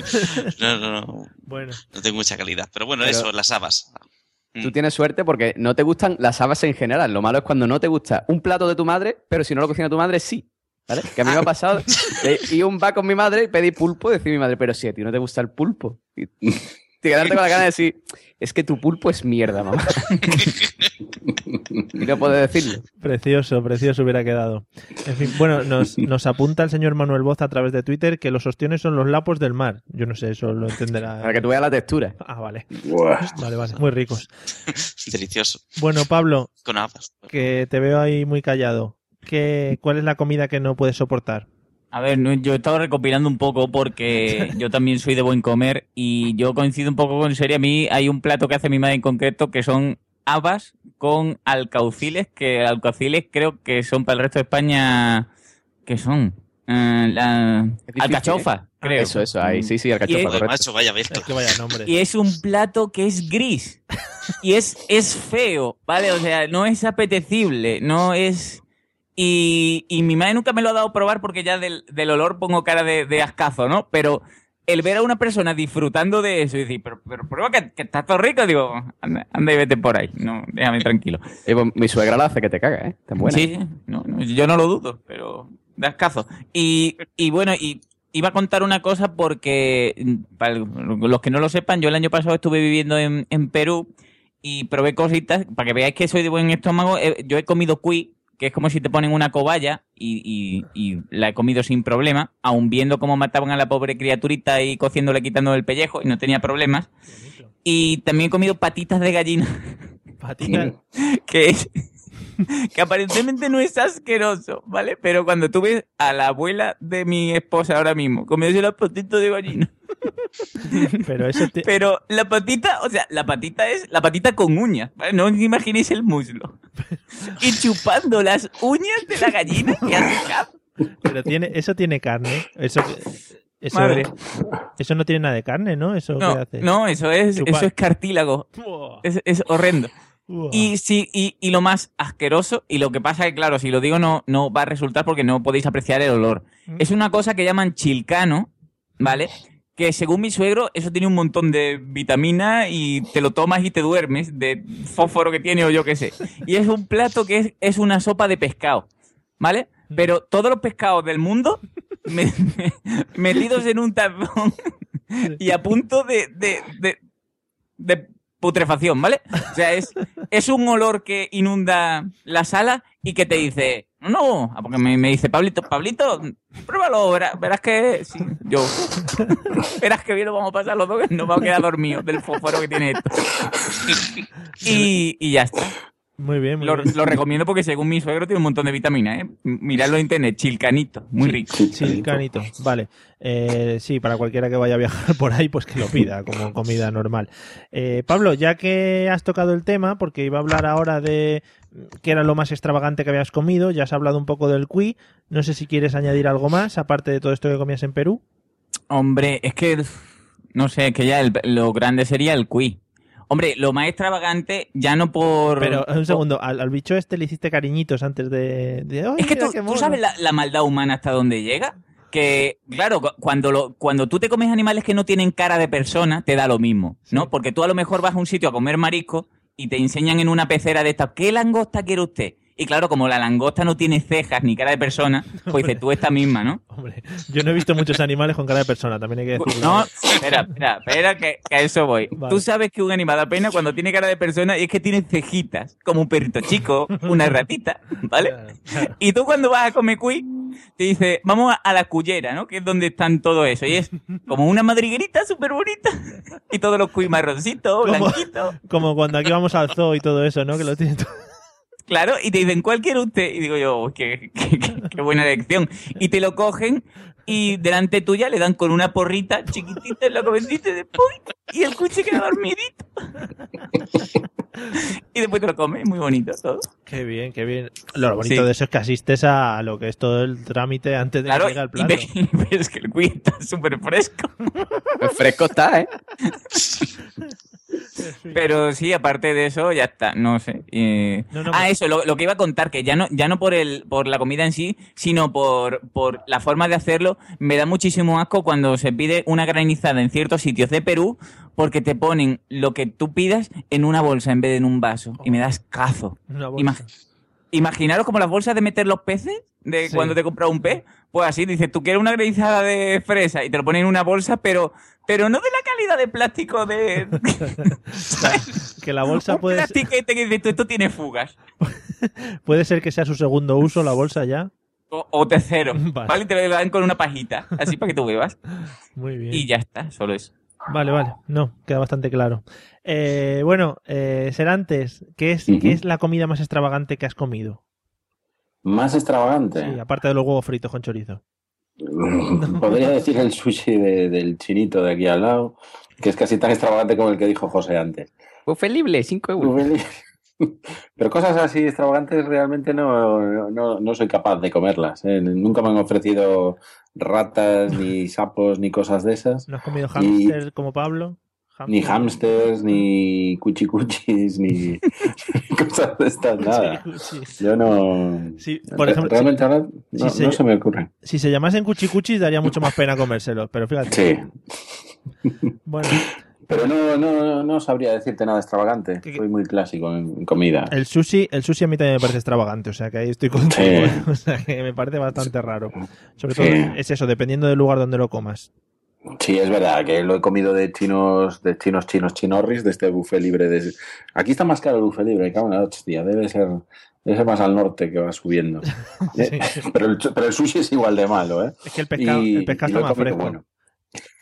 (laughs) No, no, no. Bueno. No tengo mucha calidad. Pero bueno, Pero- eso, las habas. Tú tienes suerte porque no te gustan las habas en general. Lo malo es cuando no te gusta un plato de tu madre, pero si no lo cocina tu madre, sí. ¿Vale? Que a mí me ha pasado. eh, y un va con mi madre y pedí pulpo, decir mi madre, pero si a ti no te gusta el pulpo. Y, (laughs) y quedarte con la gana de (laughs) decir, es que tu pulpo es mierda, mamá. (laughs) y no puedes decirlo. Precioso, precioso hubiera quedado. En fin, bueno, nos, nos apunta el señor Manuel Boz a través de Twitter que los ostiones son los lapos del mar. Yo no sé, eso lo entenderá. Para que tú veas la textura. Ah, vale. Buah. Vale, vale. Muy ricos. Delicioso. Bueno, Pablo, Con habas. que te veo ahí muy callado. ¿Qué, ¿Cuál es la comida que no puedes soportar? A ver, yo he estado recopilando un poco porque (laughs) yo también soy de buen comer y yo coincido un poco con serie. A mí hay un plato que hace mi madre en concreto que son habas con alcauciles, que alcauciles creo que son para el resto de España. ¿Qué son? Eh, la- difícil, alcachofa, ¿eh? creo. Eso, eso, ahí. Sí, sí, Y alcachofa, es- Joder, correcto. macho, vaya mezcla. Es que vaya nombre. Y es un plato que es gris. Y es, es feo, ¿vale? O sea, no es apetecible, no es... Y, y mi madre nunca me lo ha dado a probar porque ya del, del olor pongo cara de, de ascazo, ¿no? Pero el ver a una persona disfrutando de eso y decir, pero, pero prueba que, que está todo rico, digo, anda, anda y vete por ahí, no, déjame tranquilo. Eh, pues, mi suegra la hace que te caga, ¿eh? Tan buena. Sí, no, no, yo no lo dudo, pero da escazo. Y, y bueno, y iba a contar una cosa porque, para los que no lo sepan, yo el año pasado estuve viviendo en, en Perú y probé cositas, para que veáis que soy de buen estómago, eh, yo he comido cuy, que es como si te ponen una cobaya y, y- y la he comido sin problema, aun viendo cómo mataban a la pobre criaturita y cociéndole, quitando el pellejo y no tenía problemas. Y también he comido patitas de gallina Patitas. (laughs) que es que aparentemente no es asqueroso, ¿vale? Pero cuando tú ves a la abuela de mi esposa ahora mismo comiéndose la patita de gallina, (laughs) Pero eso te- pero la patita, o sea, la patita es la patita con uñas, ¿vale? No os imaginéis el muslo. (laughs) Y chupando las uñas de la gallina que hace (laughs) pero tiene, eso tiene carne. Eso, eso, Madre. eso no tiene nada de carne, ¿no? Eso No, que hace. no, eso es, Chupar. eso es cartílago. Es, es horrendo. Y sí, y, y lo más asqueroso, y lo que pasa es que, claro, si lo digo no, no va a resultar porque no podéis apreciar el olor. Es una cosa que llaman chilcano, ¿vale? Que según mi suegro, eso tiene un montón de vitamina y te lo tomas y te duermes de fósforo que tiene o yo qué sé. Y es un plato que es, es una sopa de pescado, ¿vale? Pero todos los pescados del mundo (laughs) me- metidos en un tapón y a punto de, de, de, de putrefacción, ¿vale? O sea, es, es un olor que inunda la sala y que te dice, no, ah, porque me, me dice, Pablito, Pablito, pruébalo, verás, verás que, sí, yo, (laughs) verás que bien lo vamos a pasar los dos, que nos vamos a quedar dormidos del fósforo que tiene esto. (laughs) Y, y ya está. Muy bien, muy Lo, bien. lo recomiendo porque según mi suegro tiene un montón de vitaminas, ¿eh? Miradlo en internet, chilcanito, muy rico. Sí, canito. Vale. Eh, sí, para cualquiera que vaya a viajar (laughs) por ahí, pues que lo pida como comida normal. Eh, Pablo, ya que has tocado el tema, porque iba a hablar ahora de mm, qué era lo más extravagante que habías comido, ya has hablado un poco del cuy. No sé si quieres añadir algo más, aparte de todo esto que comías en Perú. Hombre, es que no sé, es que ya el- lo grande sería el cuy. Hombre, lo más extravagante, ya no por. Pero un segundo, al, al bicho este le hiciste cariñitos antes de. de, "Ay, Es que tú, qué tú mono". sabes la, la maldad humana hasta dónde llega. que, claro, cu- cuando, lo, cuando tú te comes animales que no tienen cara de persona, te da lo mismo, ¿no? Porque tú a lo mejor vas a un sitio a comer marisco y te enseñan en una pecera de estas, ¿qué langosta quiere usted? Y claro, como la langosta no tiene cejas ni cara de persona, pues dices tú esta misma, ¿no? (laughs) Hombre, yo no he visto muchos animales con cara de persona, también hay que decirlo. No, espera, espera, espera, que, que a eso voy. Vale. Tú sabes que un animal da pena cuando tiene cara de persona y es que tiene cejitas, como un perrito chico, una ratita, ¿vale? Y tú cuando vas a comer cuy, te dice, vamos a, a la cullera, ¿no? Que es donde están todo eso. Y es como una madriguerita súper bonita. Y todos los cuy marroncitos, blanquitos. Como cuando aquí vamos al zoo y todo eso, ¿no? Que lo tiene todo. Claro, y te dicen, ¿cuál quiere usted? Y digo yo, "Uy, (laughs) qué, qué- qué- buena elección. Y te lo cogen y delante tuya le dan con una porrita chiquitita en la comendita de ¡puy! Y el se queda dormidito. (laughs) y después te lo comes, muy bonito todo. Qué bien, qué bien. Lo bonito Sí. de eso es que asistes a lo que es todo el trámite antes de Claro, que llegue al plato. ves, (laughs) y ves que el cuy está súper fresco. Pues fresco está, ¿eh? (laughs) Pero sí, aparte de eso, ya está, no sé. eh, No, no, ah, pues- eso, lo, lo que iba a contar, que ya no, ya no por el, por la comida en sí, sino por, por la forma de hacerlo, me da muchísimo asco cuando se pide una granizada en ciertos sitios de Perú, porque te ponen lo que tú pidas en una bolsa en vez de en un vaso. Y me das cazo. Una bolsa. Ima- Imaginaros como las bolsas de meter los peces, de Sí. cuando te compras un pez, pues así, dices, tú quieres una granizada de fresa y te lo ponen en una bolsa, pero, pero no de la calidad de plástico de... (laughs) Que la bolsa un puede, plastiquete que dices esto tiene fugas. (laughs) puede ser que sea su segundo uso, la bolsa ya. O, o tercero, (laughs) Vale. ¿vale? Y te lo dan con una pajita, así para que tú bebas. Muy bien. Y ya está, solo eso. Vale, vale. No, queda bastante claro. Eh, bueno, eh, Serantes, ¿qué es. ¿qué es la comida más extravagante que has comido? Más extravagante. Sí, aparte de los huevos fritos con chorizo. (laughs) Podría decir el sushi de- del chinito de aquí al lado, que es casi tan extravagante como el que dijo José antes. Buffet libre, 5 euros. (laughs) Pero cosas así extravagantes realmente no, no, no soy capaz de comerlas. ¿eh? Nunca me han ofrecido ratas, ni sapos, ni cosas de esas. ¿No has comido Y- hámster como Pablo? Ni hamsters, ni cuchicuchis, ni (laughs) cosas de estas, (laughs) nada. Yo no. Sí, por ejemplo, realmente ahora si no, se- no se me ocurre. Si se llamasen cuchicuchis daría mucho más pena comérselos, pero fíjate. Sí. Bueno, Pero no, no, no sabría decirte nada extravagante. ¿Qué- Soy muy clásico en comida. el sushi, el sushi a mí también me parece extravagante, o sea que ahí estoy contigo. Sí. (laughs) O sea que me parece bastante raro. Sobre Sí. todo es eso, dependiendo del lugar donde lo comas. Sí, es verdad que lo he comido de chinos, de chinos, chinos, chinorris, de este buffet libre. De... Aquí está más caro el buffet libre, la hostia, debe ser, debe ser más al norte que va subiendo. (laughs) Eh, pero, el, pero el sushi es igual de malo, ¿eh? Es que el pescado, Y- el pescado está más fresco. bueno.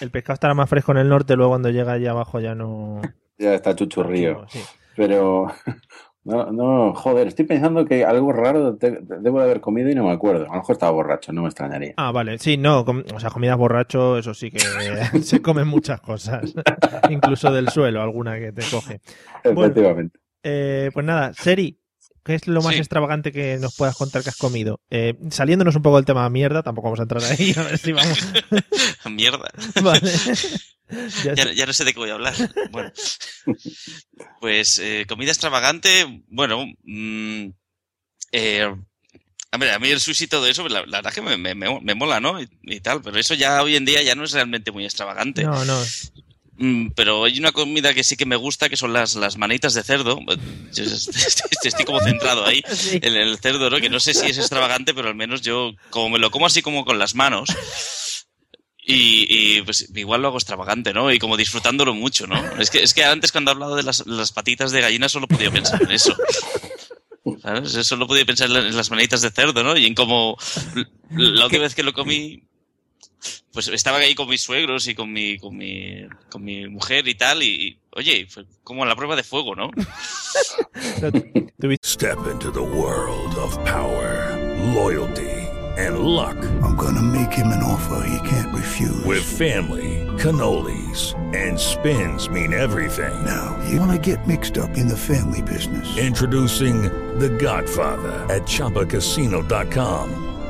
El pescado estará más fresco en el norte, luego cuando llega allá abajo ya no. (laughs) Ya está chuchurrío. Sí. Pero, (laughs) no, no, joder, estoy pensando que algo raro te- debo de haber comido y no me acuerdo. A lo mejor estaba borracho, no me extrañaría. Ah, vale, sí, no, com- o sea, comidas borracho, eso sí que (laughs) se comen muchas cosas, incluso del suelo, alguna que te coge. Bueno, Efectivamente. eh, pues nada, Seri, ¿qué es lo más Sí. extravagante que nos puedas contar que has comido? Eh, saliéndonos un poco del tema mierda, tampoco vamos a entrar ahí, (laughs) a ver si vamos. (laughs) Mierda. (laughs) Vale. Ya Ya, no sé de qué voy a hablar. Bueno, pues eh, comida extravagante, bueno, mm, eh, hombre, a mí el sushi y todo eso, la, la verdad que me, me- me- me mola, ¿no? Y, y tal, pero eso ya hoy en día ya no es realmente muy extravagante. No, no. Mm, pero hay una comida que sí que me gusta, que son las, las manitas de cerdo. (laughs) Yo (laughs) estoy, como centrado ahí en el cerdo, ¿no? Que no sé si es extravagante, pero al menos yo, como me lo como así como con las manos, y, y, pues igual lo hago extravagante, ¿no? Y como disfrutándolo mucho, ¿no? Es que, es que antes cuando he hablado de las, las patitas de gallina solo podía pensar en eso. ¿Sabes? Solo podía pensar en las manitas de cerdo, ¿no? Y en cómo la última vez que lo comí, pues estaba ahí con mis suegros y con mi, con mi, con mi mujer y tal, y, y, oye, fue como la prueba de fuego, ¿no? (laughs) Step into the world of power, loyalty, and luck. I'm gonna make him an offer he can't refuse. With family, cannolis, and spins mean everything. Now, you wanna get mixed up in the family business. Introducing The Godfather at ChumbaCasino.com.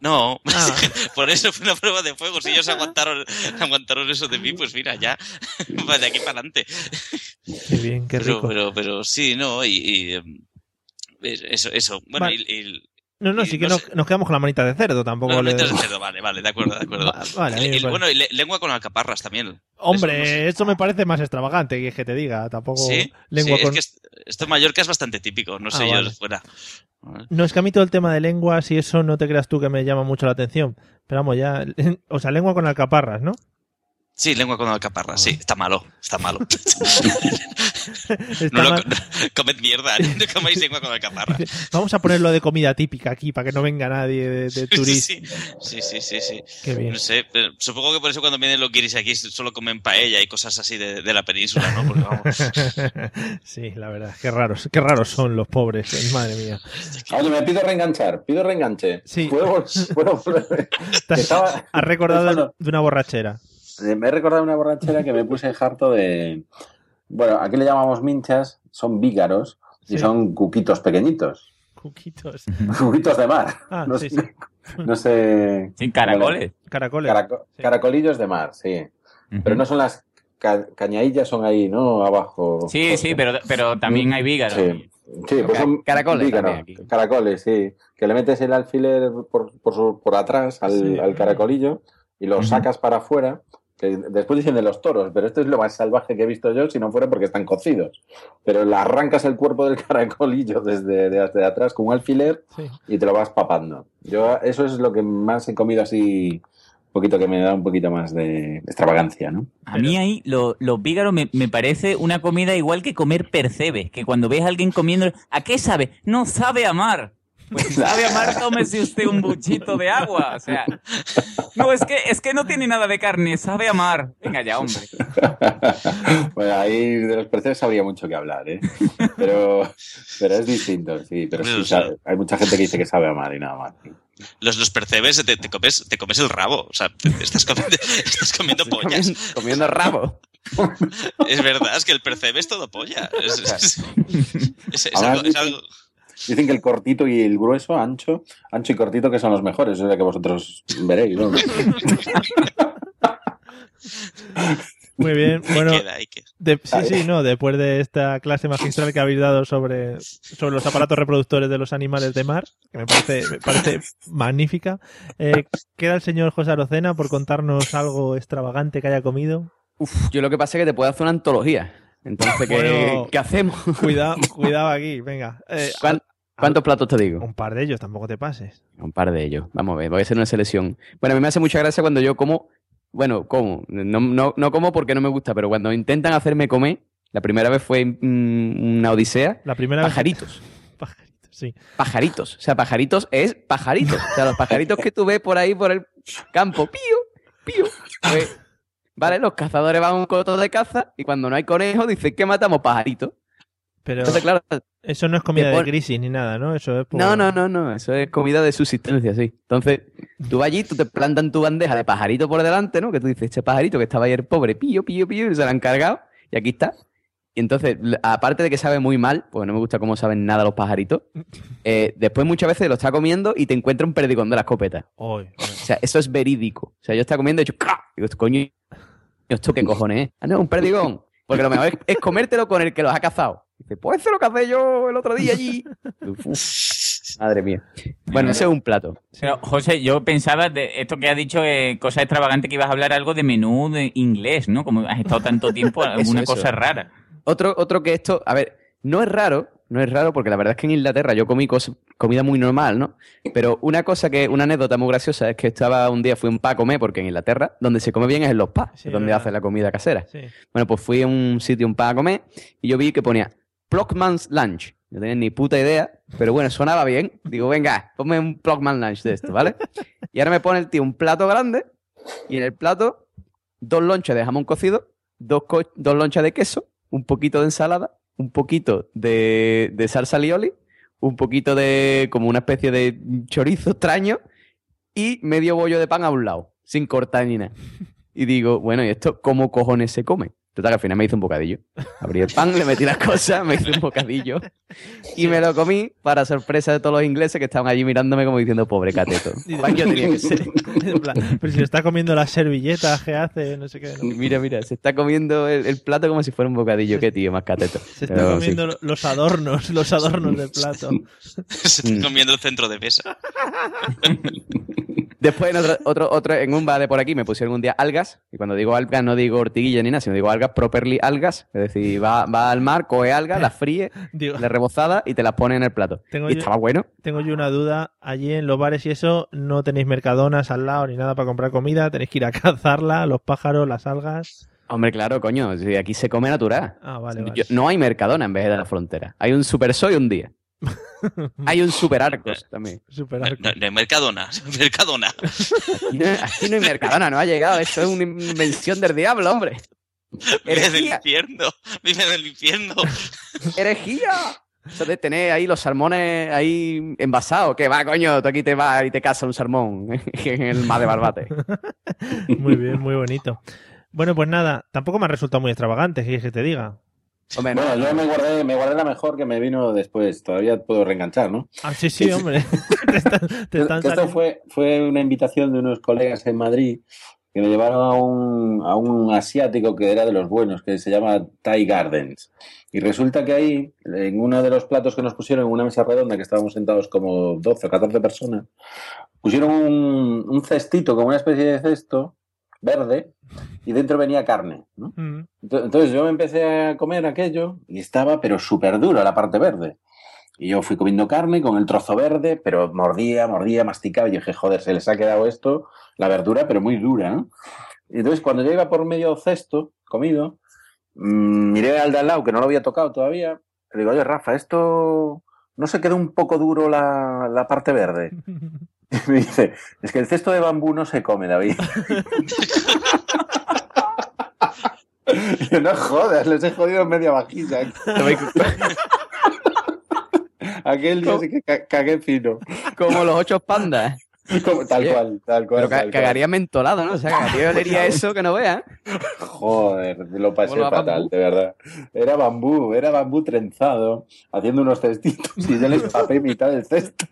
No, Ah. (laughs) por eso fue una prueba de fuego. Si ellos aguantaron, aguantaron eso de mí, pues mira, ya, (laughs) de aquí para adelante. Qué bien, qué Pero, rico. pero, pero sí, no, y, y, em, eso, eso. Bueno, Vale. y, y- No, no, sí que no nos, sé. nos quedamos con la manita de cerdo, tampoco no, le... de cerdo, vale, vale, de acuerdo, de acuerdo. Va- (laughs) vale, Y- y, bueno, y le- lengua con alcaparras también. Hombre, esto me parece más extravagante que que te diga, tampoco Sí, lengua sí, con... es que est- esto en Mallorca es bastante típico, no sé Ah, yo vale. fuera. No, es que a mí todo el tema de lenguas y eso no te creas tú que me llama mucho la atención. Pero vamos, ya... (laughs) O sea, lengua con alcaparras, ¿no? Sí, lengua con alcaparras, sí, está malo, está malo. Está (laughs) no lo, mal. no, (laughs) comed mierda, no (laughs) comáis lengua con alcaparras. Vamos a ponerlo de comida típica aquí para que no venga nadie de, de turista. Sí, sí, sí, sí. Qué bien. No sé, pero supongo que por eso cuando vienen los guiris aquí solo comen paella y cosas así de, de la península, ¿no? Porque vamos. sí, la verdad, qué raros, qué raros son los pobres, madre mía. Oye, me pido reenganchar, pido reenganche. Sí. ¿Puedo, puedo- Te has, estaba- has recordado de una borrachera. Eh, Me he recordado una borrachera que me puse harto de. Bueno, aquí le llamamos minchas, son vígaros y Sí. son cuquitos pequeñitos. Cuquitos. Cuquitos de mar. Ah, no, sí, sé, sí. no sé. Sí, caracoles. Caracoles. Caraco- Caracolillos de mar, sí. Pero no son las ca- cañadillas, son ahí, ¿no? Abajo. Sí, sí, pero, pero también hay vígaros. Sí, sí pues son caracoles vígaros. Caracoles, sí. Que le metes el alfiler por, por, su- por atrás al, Sí. al caracolillo y lo sacas para afuera. Que después dicen de los toros, pero esto es lo más salvaje que he visto yo, si no fuera porque están cocidos. Pero le arrancas el cuerpo del (laughs) caracolillo desde, desde atrás con un alfiler Sí. y te lo vas papando. Yo eso es lo que más he comido así, un poquito que me da un poquito más de extravagancia, ¿no? A mí ahí lo- los vígaros me, me parece una comida igual que comer percebes, que cuando ves a alguien comiendo, ¿a qué sabe? No sabe amar. Pues sabe amar, tómese usted un buchito de agua. O sea, no, es que, es que no tiene nada de carne, sabe amar. Venga ya, hombre. Bueno, ahí de los percebes habría mucho que hablar, ¿eh? Pero, pero es distinto, sí. Pero sí, sabe- hay mucha gente que dice que sabe amar y nada más. Los, los percebes, te, te comes, te comes el rabo. O sea, te- te estás comiendo, (laughs) estás comiendo pollas. Comiendo, comiendo rabo. Es verdad, es que el percebe es todo polla. Es, es- es- algo, es algo- Dicen que el cortito y el grueso, ancho, ancho y cortito, que son los mejores. O sea que vosotros veréis, ¿no? (laughs) Muy bien. Bueno, queda, ahí queda. de- sí, sí, no, después de esta clase magistral que habéis dado sobre, sobre los aparatos reproductores de los animales de mar, que me parece, me parece magnífica, eh, queda el señor José Arocena por contarnos algo extravagante que haya comido. Uf, yo lo que pasa es que te puedo hacer una antología. Entonces, ¿qué, Bueno, ¿qué hacemos? Cuidado, (laughs) cuidado aquí, venga. Eh, ¿Cuán- ¿Cuántos platos te digo? un par de ellos, tampoco te pases. Un par de ellos. Vamos a ver, voy a hacer una selección. Bueno, a mí me hace mucha gracia cuando yo como. Bueno, como. No, no, no como porque no me gusta, pero cuando intentan hacerme comer, la primera vez fue mm, una odisea. La primera vez- Pajaritos. (laughs) Pajaritos, sí. Pajaritos. O sea, pajaritos es pajaritos. O sea, los pajaritos que tú ves por ahí por el campo. Pío, pío. Pues, vale, los cazadores van a un coto de caza y cuando no hay conejo dicen que matamos pajaritos. Pero Entonces, claro, eso no es comida de crisis ni nada, ¿no? Eso es por... No, no, no, no. Eso es comida de subsistencia, sí. Entonces, tú vas allí, tú te plantan tu bandeja de pajarito por delante, ¿no? Que tú dices, este pajarito que estaba ayer pobre, pillo, pillo, pillo, y se lo han cargado, y aquí está. Y entonces, aparte de que sabe muy mal, porque no me gusta cómo saben nada los pajaritos, (laughs) eh, después muchas veces lo está comiendo y te encuentra un perdigón de la escopeta. O sea, eso es verídico. O sea, yo estaba comiendo y he hecho ¡ca! Digo, coño, ¿esto qué cojones es? Ah, no, un perdigón. Porque lo mejor es, es comértelo con el que los ha cazado. Dice, pues eso lo cacé yo el otro día allí. (laughs) Madre mía. Bueno, ese es un plato. Pero, José, yo pensaba de esto que has dicho, eh, cosa extravagante, que ibas a hablar algo de menú de inglés, ¿no? Como has estado tanto (laughs) tiempo, alguna eso. cosa rara. Otro, otro que esto, a ver, no es raro, no es raro porque la verdad es que en Inglaterra yo comí cos- comida muy normal, ¿no? Pero una cosa que, una anécdota muy graciosa es que estaba un día, fui a un pa a comer, porque en Inglaterra, donde se come bien es en los pubs, Sí, es donde verdad. hacen la comida casera. Sí. Bueno, pues fui a un sitio, un pa a comer, y yo vi que ponía Plockman's Lunch. No tenía ni puta idea, pero bueno, sonaba bien. Digo, venga, ponme un Plockman's Lunch de esto, ¿vale? Y ahora me pone el tío un plato grande, y en el plato, dos lonchas de jamón cocido, dos, dos lonchas de queso, un poquito de ensalada, un poquito de, de salsa lioli, un poquito de como una especie de chorizo extraño y medio bollo de pan a un lado, sin cortar ni nada. Y digo, bueno, ¿y esto cómo cojones se come? Total, que al final me hice un bocadillo. Abrí el pan, le metí las cosas, me hice un bocadillo y me lo comí para sorpresa de todos los ingleses que estaban allí mirándome como diciendo, pobre cateto. (laughs) Coño, tenía que ser. (laughs) Pero si está comiendo las servilletas que hace, no sé qué. ¿no? Mira, mira, se está comiendo el, el plato como si fuera un bocadillo. Qué tío, más cateto. Se está Pero comiendo lo- los adornos, los adornos del plato. (laughs) Se está comiendo el centro de mesa. Después en otro, (laughs) otro, otro, en un bar de por aquí me pusieron un día algas, y cuando digo algas no digo ortiguilla ni nada, sino digo algas properly algas, es decir, va, va al mar, coge algas, las fríe, (laughs) Digo- las rebozada y te las pone en el plato. Tengo y yo- estaba bueno. Tengo yo una duda. Allí en los bares y eso, no tenéis mercadonas al lado ni nada para comprar comida. Tenéis que ir a (laughs) cazarla, los pájaros, las algas. Hombre, claro, coño, si aquí se come natural. Ah, vale, vale. Yo- no hay mercadona en vez de la frontera. Hay un super soy un día. Hay un super arcos también. (laughs) Super no hay Mercadona. (laughs) Mercadona. Aquí no, aquí no hay mercadona, no ha llegado. Eso es una invención del diablo, hombre. Vive del infierno. Vive del infierno. (laughs) ¡Herejía! Eso de tener ahí los salmones ahí envasados. Que va, coño, tú aquí te vas y te casa un salmón en el mar de Barbate. Muy bien, muy bonito. Bueno, pues nada, tampoco me ha resultado muy extravagante, ¿qué quieres que te diga? Hombre, Bueno, no, yo me guardé, me guardé la mejor que me vino después. Todavía puedo reenganchar, ¿no? Ah, sí, sí, (laughs) hombre. (laughs) te están, te están Que esto fue, fue una invitación de unos colegas en Madrid que me llevaron a un, a un asiático que era de los buenos, que se llama Thai Gardens. Y resulta que ahí, en uno de los platos que nos pusieron en una mesa redonda, que estábamos sentados como 12 o 14 personas, pusieron un, un cestito, como una especie de cesto verde, y dentro venía carne, ¿no? Mm. Ento- Entonces yo me empecé a comer aquello y estaba pero súper duro la parte verde. Y yo fui comiendo carne con el trozo verde, pero mordía, mordía, masticaba y dije, joder, se les ha quedado esto, la verdura, pero muy dura, ¿no? Y entonces cuando yo iba por medio cesto, comido, mm, miré al de al lado, que no lo había tocado todavía, le digo, oye, Rafa, esto no se quedó un poco duro la, la parte verde. (laughs) (laughs) Me dice, es que el cesto de bambú no se come, David. (laughs) Yo, no jodas, les he jodido media vajilla. (laughs) Aquel día sí que ca- cagué fino. Como los ocho pandas. Como- tal cual, tal cual. Pero ca- tal cual. cagaría mentolado, ¿no? O sea, cagaría olería eso que no veas. Joder, lo pasé fatal, bambú. de verdad. Era bambú, era bambú trenzado, haciendo unos cestitos y yo les papé mitad del cesto.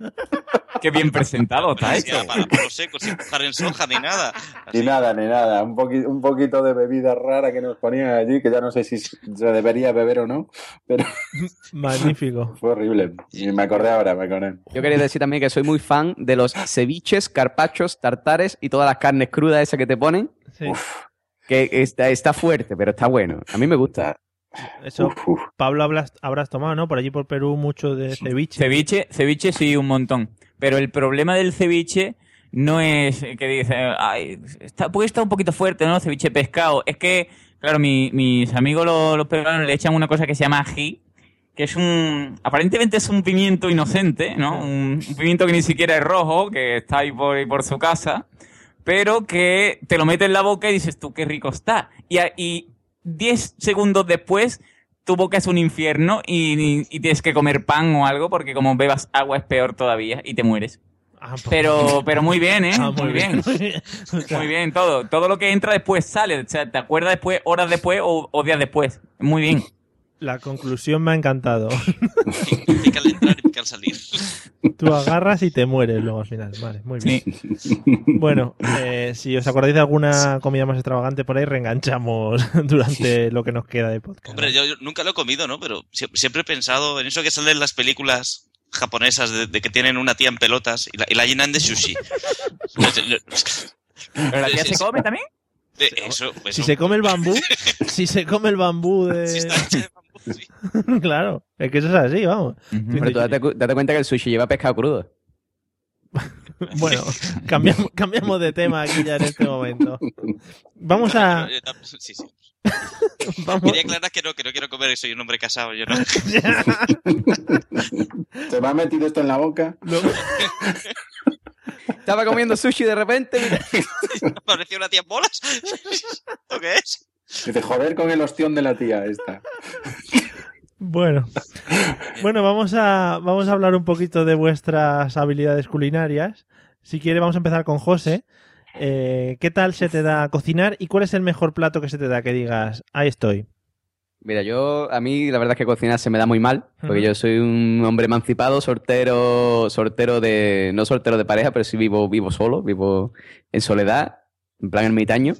Qué bien presentado está siquiera para palos secos, sin pujar en soja ni nada. Ni nada, ni nada. Un, poqui- un poquito de bebida rara que nos ponían allí, que ya no sé si se debería beber o no, pero (laughs) Magnífico. fue horrible. Y me acordé ahora, me acordé. Yo quería decir también que soy muy fan de los ceviches, carpachos, tartares y todas las carnes crudas esas que te ponen. Sí. Que está, está fuerte, pero está bueno. A mí me gusta. Eso, Uf, uf. Pablo, habrás, habrás tomado, ¿no? Por allí por Perú mucho de ceviche. Ceviche, ceviche sí, un montón. Pero el problema del ceviche no es que dice, ay, está, puede estar un poquito fuerte, ¿no? Ceviche pescado. Es que, claro, mi- mis amigos los, los peruanos le echan una cosa que se llama ají, que es un, aparentemente es un pimiento inocente, ¿no? Un, un pimiento que ni siquiera es rojo, que está ahí por, ahí por su casa, pero que te lo metes en la boca y dices tú, qué rico está. Y, y 10 segundos después tu boca es un infierno y, y tienes que comer pan o algo porque como bebas agua es peor todavía y te mueres. Ah, pues- Pero, pero muy bien, ¿eh? (laughs) Ah, muy bien. Muy bien. Muy todo. Todo lo que entra después sale. O sea, te acuerdas después, horas después o, o días después. Muy bien. La conclusión me ha encantado. (laughs) Pica al entrar y pica al salir. Tú agarras y te mueres luego al final. Vale, muy bien. Sí. Bueno, eh, si os acordáis de alguna comida más extravagante por ahí, reenganchamos (laughs) durante lo que nos queda de podcast. Hombre, yo, yo nunca lo he comido, ¿no? Pero sie- siempre he pensado en eso que sale en las películas japonesas de, de que tienen una tía en pelotas y la, y la llenan de sushi. (laughs) ¿Pero la tía se come también? De eso, Si se come el bambú, (laughs) si se come el bambú de... Si está hecha de bambú, sí. (laughs) claro, es que eso es así, vamos. Pero tú date, cu- date cuenta que el sushi lleva pescado crudo. (laughs) Bueno, cambiamos, cambiamos de tema aquí ya en este momento. Vamos a... Sí, sí. Vamos, Quería aclarar que no, que no quiero comer, que soy un hombre casado. Yo no. ¿Se me ha metido esto en la boca? Estaba comiendo sushi de repente. mira, (laughs) Parecía una tía en bolas. (laughs) ¿Esto qué es? Dice, joder con el ostión de la tía esta. Bueno, bueno, vamos a vamos a hablar un poquito de vuestras habilidades culinarias. Si quiere, vamos a empezar con José. Eh, ¿Qué tal se te da cocinar y cuál es el mejor plato que se te da que digas, ahí estoy? Mira, yo, a mí la verdad es que cocinar se me da muy mal, porque yo soy un hombre emancipado, soltero, soltero de, no soltero de pareja, pero sí vivo, vivo solo, vivo en soledad, en plan ermitaño.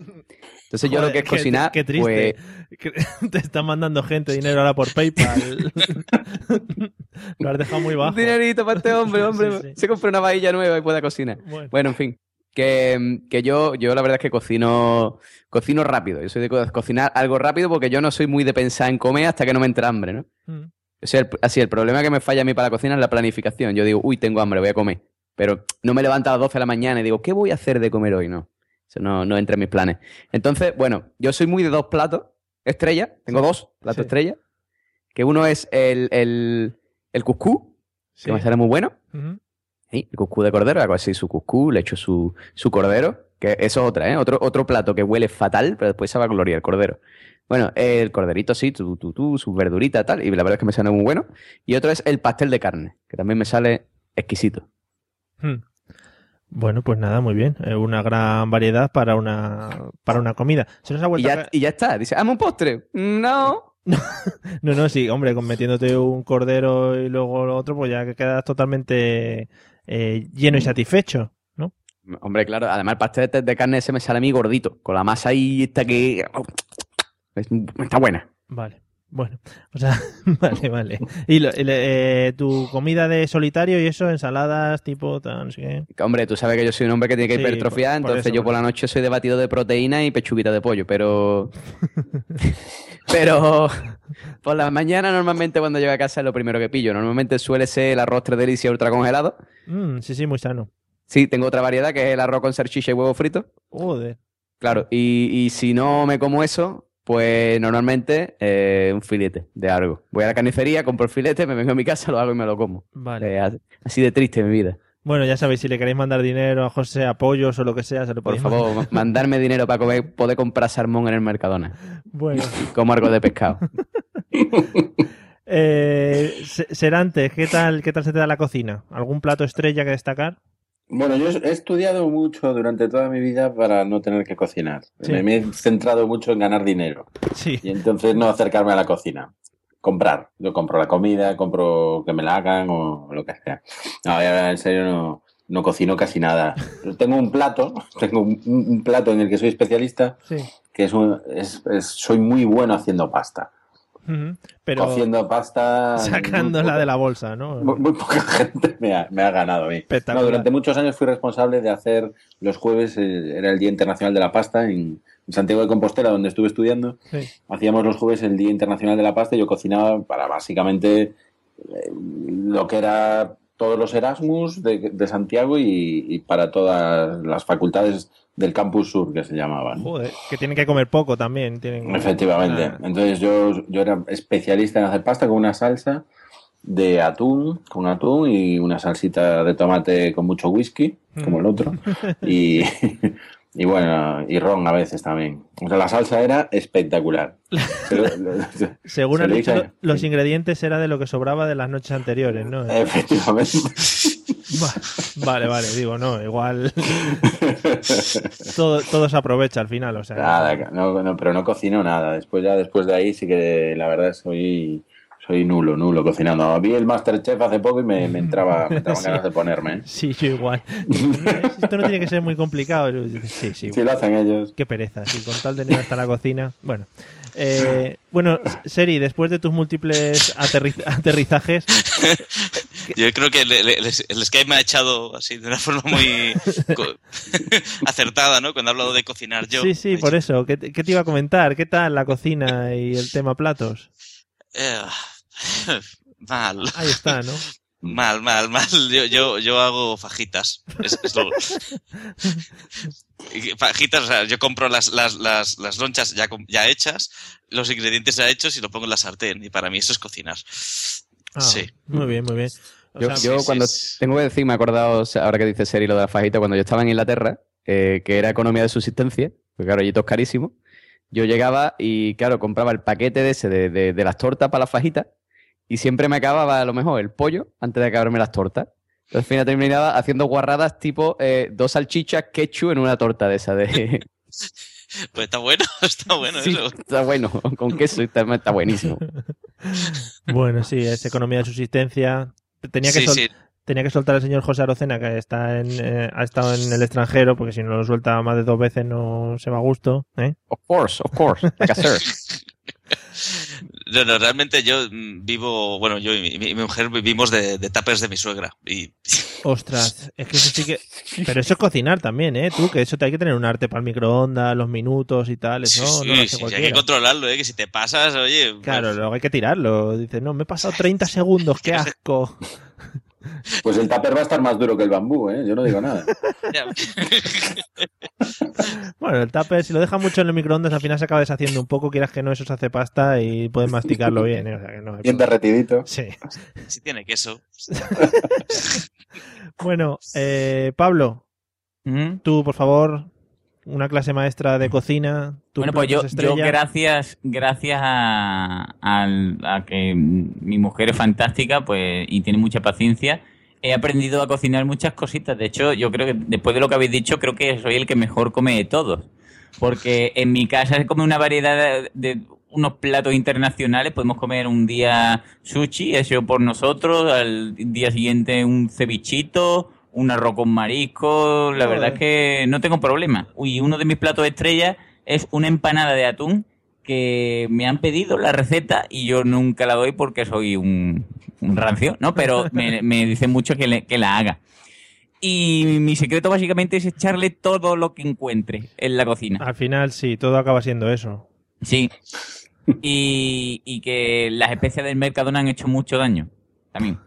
Entonces yo lo que es qué- cocinar, qué triste. pues, (laughs) Te están mandando gente dinero ahora por PayPal. (laughs) Lo has dejado muy bajo. un dinerito para este hombre, hombre, Sí, sí. se compra una vajilla nueva y pueda cocinar. Bueno. Bueno, en fin. Que, que yo, yo la verdad es que cocino, cocino rápido. Yo soy de co- cocinar algo rápido porque yo no soy muy de pensar en comer hasta que no me entra hambre, ¿no? Mm. O sea, el- así, el problema que me falla a mí para la cocina es la planificación. Yo digo, uy, tengo hambre, voy a comer. Pero no me levanto a las 12 de la mañana y digo, ¿qué voy a hacer de comer hoy? No. Eso no, no entra en mis planes. Entonces, bueno, yo soy muy de dos platos estrella. Tengo dos platos Sí. estrella. Que uno es el, el, el cuscú, Sí. que me sale muy bueno. Sí, el cuscú de cordero, hago así su cuscú, le echo su, su cordero, que eso es otra, ¿eh? Otro, otro plato que huele fatal, pero después sabe a gloria el cordero. Bueno, el corderito sí, tu, tu, tu, su verdurita tal, y la verdad es que me sale muy bueno. Y otro es el pastel de carne, que también me sale exquisito. Hmm. Bueno, pues nada, muy bien. Una gran variedad para una, para una comida. Se nos ha vuelto ya, y ya está. Dice, ¿hazme un postre? No. (laughs) No, no, sí, hombre, con metiéndote un cordero y luego lo otro, pues ya que quedas totalmente eh, lleno y satisfecho, ¿no? Hombre, claro, además el pastel de- de carne ese me sale a mí gordito, con la masa ahí esta que... es- está buena. Vale, bueno, (laughs) o sea, (laughs) vale, vale. Y lo- eh, tu comida de solitario y eso, ensaladas, tipo, tan, no sé qué. Que, Hombre, tú sabes que yo soy un hombre que tiene que Sí, hipertrofiar, por- por entonces eso, yo por por la noche soy de batido de proteína y pechuguita de pollo, pero... (laughs) pero por la mañana normalmente cuando llego a casa es lo primero que pillo. Normalmente suele ser el arroz tres delicias ultra congelado. Mm, sí, sí, muy sano. Sí, tengo otra variedad que es el arroz con salchicha y huevo frito. Joder. Claro, y, y si no me como eso, pues normalmente eh, un filete de algo. Voy a la carnicería, compro el filete, me vengo a mi casa, lo hago y me lo como. Vale. Eh, as- así de triste mi vida. Bueno, ya sabéis, si le queréis mandar dinero a José, apoyos o lo que sea, se lo Por favor, mandar. ma- mandarme dinero para comer- poder comprar salmón en el Mercadona. Bueno, (laughs) Como algo de pescado. (laughs) eh, Se- Serantes, ¿qué tal, ¿qué tal se te da la cocina? ¿Algún plato estrella que destacar? Bueno, yo he estudiado mucho durante toda mi vida para no tener que cocinar. Sí. Me, he centrado mucho en ganar dinero Sí. y entonces no acercarme a la cocina. Comprar. Yo compro la comida, compro que me la hagan o lo que sea. No, en serio no, no cocino casi nada. Tengo un plato, (laughs) tengo un, un plato en el que soy especialista, Sí. que es, un- es- es- soy muy bueno haciendo pasta. Pero Cociendo pasta. sacándola de la bolsa, ¿no? muy, muy poca (laughs) gente me ha, me ha ganado a mí. No, durante muchos años fui responsable de hacer los jueves, eh, era el Día Internacional de la Pasta en, en Santiago de Compostela, donde estuve estudiando. Sí. Hacíamos los jueves el Día Internacional de la Pasta y yo cocinaba para básicamente eh, lo que era todos los Erasmus de, de Santiago y, y para todas las facultades del Campus Sur, que se llamaban. Joder, que tienen que comer poco también. Tienen... Efectivamente. Ah, Entonces yo, yo era especialista en hacer pasta con una salsa de atún, con atún y una salsita de tomate con mucho whisky, como el otro. (laughs) Y, y bueno, y ron a veces también. O sea, la salsa era espectacular. (laughs) Lo- Según se han dicho, lo- los ingredientes era de lo que sobraba de las noches anteriores, ¿no? Efectivamente. Va- (laughs) Vale, vale, digo, no, igual todo, todo se aprovecha al final, o sea. Nada, no, no, pero no cocino nada. Después ya después de ahí sí que la verdad soy Soy nulo, nulo cocinando. Vi el Masterchef hace poco y me, me entraba, me entraban (laughs) Sí. ganas de ponerme. ¿eh? Sí, yo igual. (laughs) Esto no tiene que ser muy complicado. Sí, sí. Sí, lo hacen ellos. Qué pereza, sí, con tal de no hasta la cocina. Bueno, eh, bueno, Seri, después de tus múltiples aterri- aterrizajes, (laughs) Yo creo que le- le- les- el Skype me ha echado así de una forma muy (laughs) acertada, ¿no? Cuando he hablado de cocinar yo. sí, sí, por eso, ¿qué, te- qué te iba a comentar? ¿Qué tal la cocina y el tema platos? Eh, (laughs) mal. Ahí está, ¿no? Mal, mal, mal. (laughs) Yo, yo, yo hago fajitas. Es, es lo- (laughs) Fajitas, o sea, yo compro las, las, las, las lonchas ya, ya hechas, los ingredientes ya hechos y lo pongo en la sartén. Y para mí eso es cocinar. Ah, Sí. Muy bien, muy bien. O Yo, sea, yo cuando tengo que decir, me he acordado, o sea, ahora que dice Seri lo de la fajita, cuando yo estaba en Inglaterra, eh, que era economía de subsistencia, porque claro, allí todo es carísimo, yo llegaba y claro, compraba el paquete de ese de, de- de las tortas para las fajitas y siempre me acababa a lo mejor el pollo antes de acabarme las tortas. Entonces al final terminaba haciendo guarradas tipo eh, dos salchichas ketchup en una torta de esa de... (laughs) Pues está bueno, (laughs) está bueno Sí, eso. está bueno, con queso está, está buenísimo. (laughs) Bueno, sí, es economía de subsistencia. Tenía que, Sí, sol- sí. tenía que soltar al señor José Arocena, que está en, eh, ha estado en el extranjero, porque si no lo suelta más de dos veces no se va a gusto. ¿eh? Of course, of course, like. No, no, realmente yo mm, vivo, bueno, yo y mi, mi- mujer vivimos de, de tuppers de mi suegra. Y (laughs) Ostras, es que eso sí que... Pero eso es cocinar también, ¿eh? Tú, que eso te hay que tener un arte para el microondas, los minutos y tal. Eso sí, no lo hace sí, hay que controlarlo, ¿eh? Que si te pasas, oye... Claro, luego hay que tirarlo. Dices, no, me he pasado 30 segundos, qué (laughs) asco. Pues el tupper va a estar más duro que el bambú, ¿eh? Yo no digo nada. (laughs) Bueno, el tupper, si lo dejas mucho en el microondas, al final se acaba deshaciendo un poco, quieras que no, eso se hace pasta y puedes masticarlo bien. ¿eh? O sea que no hay Bien problema. derretidito. Sí. Si tiene queso. (laughs) Bueno, eh, Pablo, ¿Mm? tú, por favor, una clase maestra de cocina. Bueno, pues yo, yo gracias, gracias a, al- a que mi mujer es fantástica pues y tiene mucha paciencia, he aprendido a cocinar muchas cositas. De hecho, yo creo que después de lo que habéis dicho, creo que soy el que mejor come de todos. Porque en mi casa se come una variedad de, de unos platos internacionales. Podemos comer un día sushi, hecho por nosotros, al día siguiente un cevichito, un arroz con marisco. La verdad es que no tengo problema. Uy, uno de mis platos estrella es una empanada de atún que me han pedido la receta y yo nunca la doy porque soy un, un rancio, ¿no? Pero (laughs) me, me dicen mucho que, le- que la haga. Y mi secreto básicamente es echarle todo lo que encuentre en la cocina. Al final, sí, todo acaba siendo eso. Sí. Y, y que las especias del Mercadona han hecho mucho daño. También.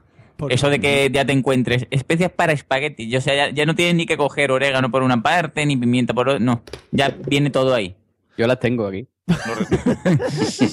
Eso de que ya te encuentres especias para espagueti. O sea, ya, ya no tienes ni que coger orégano por una parte, ni pimienta por otra. No, ya viene todo ahí. Yo las tengo aquí. (laughs)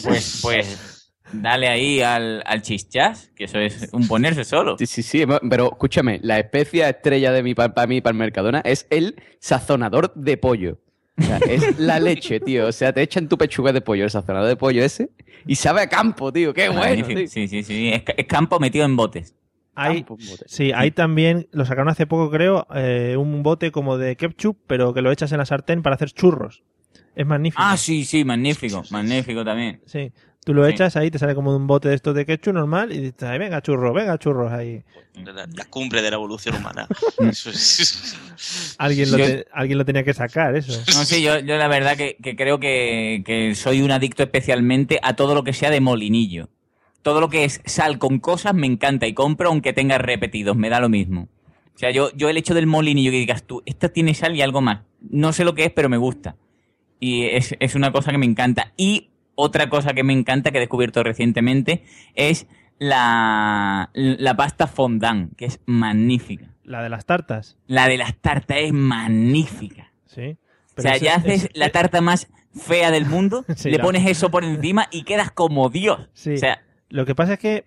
Pues, pues, dale ahí al, al chichas, que eso es un ponerse solo. Sí, sí, sí, pero escúchame, la especia estrella de mi para mí, para el Mercadona, es el sazonador de pollo. O sea, es la (laughs) leche, tío. O sea, te echan tu pechuga de pollo, el sazonador de pollo ese, y sabe a campo, tío. Qué bueno. Tío. Sí, sí, sí. Es campo metido en botes. Hay, sí, hay también, lo sacaron hace poco, creo, eh, un bote como de ketchup, pero que lo echas en la sartén para hacer churros. Es magnífico. Ah, sí, sí, magnífico. Magnífico también. Sí. Tú lo Sí. echas ahí, te sale como un bote de estos de ketchup normal y dices, "Ay, venga churros, venga churros ahí. La, la cumbre de la evolución humana. (laughs) Eso es- Alguien lo, Yo- te- alguien lo tenía que sacar, eso. No, sí, yo, yo la verdad que, que creo que, que soy un adicto especialmente a todo lo que sea de molinillo. Todo lo que es sal con cosas me encanta y compro aunque tenga repetidos, me da lo mismo. O sea, yo, yo el hecho del molinillo que digas tú, esta tiene sal y algo más. No sé lo que es, pero me gusta. Y es, es una cosa que me encanta. Y otra cosa que me encanta, que he descubierto recientemente, es la, la pasta fondant, que es magnífica. La de las tartas. La de las tartas es magnífica. Sí. O sea, ya haces es- la tarta más fea del mundo, (laughs) Sí, le pones eso por encima y quedas como Dios. Sí. O sea, Lo que pasa es que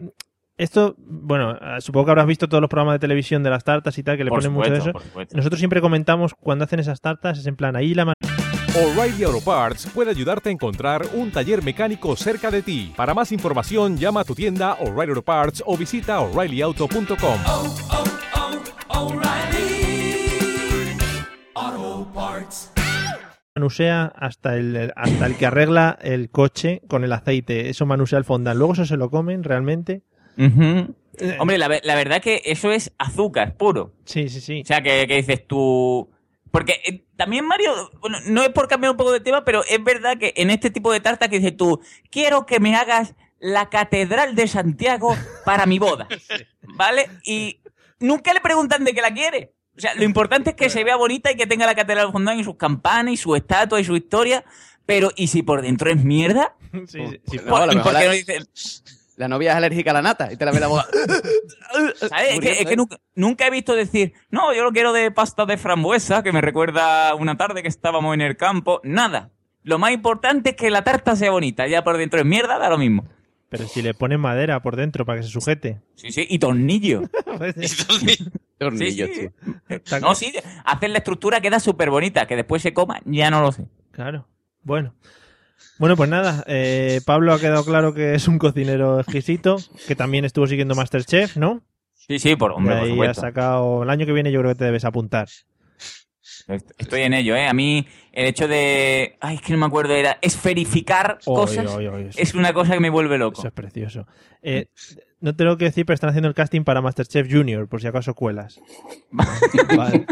esto, bueno, eh, supongo que habrás visto todos los programas de televisión de las tartas y tal, que le Por ponen mucho de eso. por. Nosotros siempre comentamos cuando hacen esas tartas, es en plan, ahí la O'Reilly Auto Parts puede ayudarte a encontrar un taller mecánico cerca de ti. Para más información, llama a tu tienda O'Reilly Auto Parts o visita oreillyauto.com. manusea hasta el, hasta el que arregla el coche con el aceite. Eso manusea el fondant. Luego eso se lo comen realmente. Ujú. Hombre, la verdad que eso es azúcar puro. Sí, sí, sí. O sea, que, que dices tú... Porque eh, también, Mario, bueno, no es por cambiar un poco de tema, pero es verdad que en este tipo de tarta que dices tú, quiero que me hagas la Catedral de Santiago para mi boda. (laughs) ¿Vale? Y nunca le preguntan de qué la quiere. O sea, lo importante es que se vea bonita y que tenga la Catedral de Fondant y sus campanas y su estatua y su historia. Pero, ¿y si por dentro es mierda? Sí, sí, sí. No, a lo ¿Y mejor por qué la- no dicen- La novia es alérgica a la nata y te la ve la boda. (laughs) ¿Sabes? Es que, es que nunca, nunca he visto decir, no, yo lo quiero de pasta de frambuesa, que me recuerda una tarde que estábamos en el campo. Nada. Lo más importante es que la tarta sea bonita. Ya por dentro es mierda, da lo mismo. Pero si le ponen madera por dentro para que se sujete. Sí, sí, y tornillo. (laughs) (laughs) Tornillo, Sí, sí. tío. (laughs) No, sí, hacer la estructura queda súper bonita. Que después se coma, ya no lo sé. Claro. Bueno. Bueno, pues nada, eh, Pablo ha quedado claro que es un cocinero exquisito, que también estuvo siguiendo Masterchef, ¿no? Sí, sí, por hombre, por ahí ha sacado, el año que viene yo creo que te debes apuntar. Est- Estoy en ello, ¿eh? A mí el hecho de... Ay, es que no me acuerdo, era esferificar Oy, cosas oy, oy, eso- es una cosa que me vuelve loco. Eso es precioso. Eh, no te lo que decir, pero están haciendo el casting para Masterchef Junior, por si acaso cuelas. (laughs) Vale.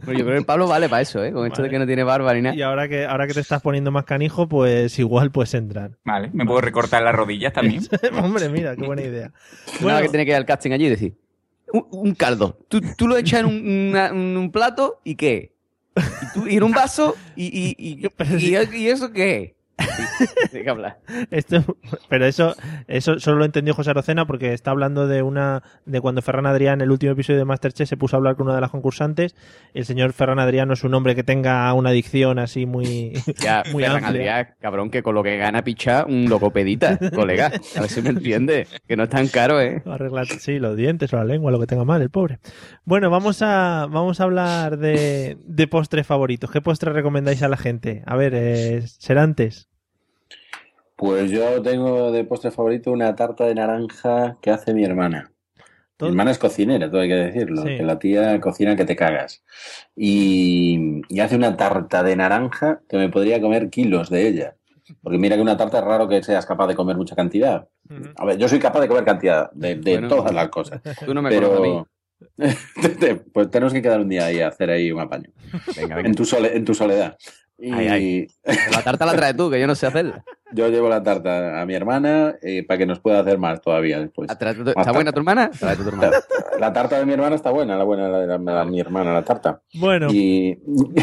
Pero yo creo que el Pablo vale para eso, ¿eh? Con esto de que no tiene barba ni nada. Y ahora que, ahora que te estás poniendo más canijo, pues igual puedes entrar. Vale, me puedo recortar las rodillas también. (laughs) Hombre, mira, qué buena idea. Nada que tiene que ir al casting allí y decir, un, un caldo. Tú, tú lo echas en un, una- un plato y ¿qué? Y, tú- y en un vaso y, y, y, (laughs) y- y eso qué? (laughs) Que hablar. Esto, pero eso, eso solo lo entendió José Arocena porque está hablando de una de cuando Ferran Adrián, en el último episodio de Masterchef, se puso a hablar con una de las concursantes. El señor Ferran Adrián no es un hombre que tenga una adicción así muy, (laughs) Ya, muy Ferran amplia. Adrià, cabrón, que con lo que gana picha un logopedita, colega. A ver si me entiende. Que no es tan caro, ¿eh? (laughs) Sí, los dientes o la lengua, lo que tenga mal, el pobre. Bueno, vamos a, vamos a hablar de, de postres favoritos. ¿Qué postres recomendáis a la gente? A ver, eh, Serantes. Pues yo tengo de postre favorito una tarta de naranja que hace mi hermana. Todo- Mi hermana es cocinera, todo hay que decirlo, Sí. que la tía cocina que te cagas. Y, y hace una tarta de naranja que me podría comer kilos de ella. Porque mira que una tarta es raro que seas capaz de comer mucha cantidad. A ver, yo soy capaz de comer cantidad de, de Bueno, todas las cosas. Tú no me conoces a pero... (laughs) pues tenemos que quedar un día ahí a hacer ahí un apaño. Venga, venga. En tu, sole- en tu soledad. Y Ay, ay. La tarta la traes tú, que yo no sé hacerla. (laughs) yo llevo la tarta a mi hermana eh, para que nos pueda hacer más todavía después. ¿Está tarta. buena tu hermana? Tu. La tarta de mi hermana está buena, la buena la de la- la- mi hermana, la tarta. Bueno, Y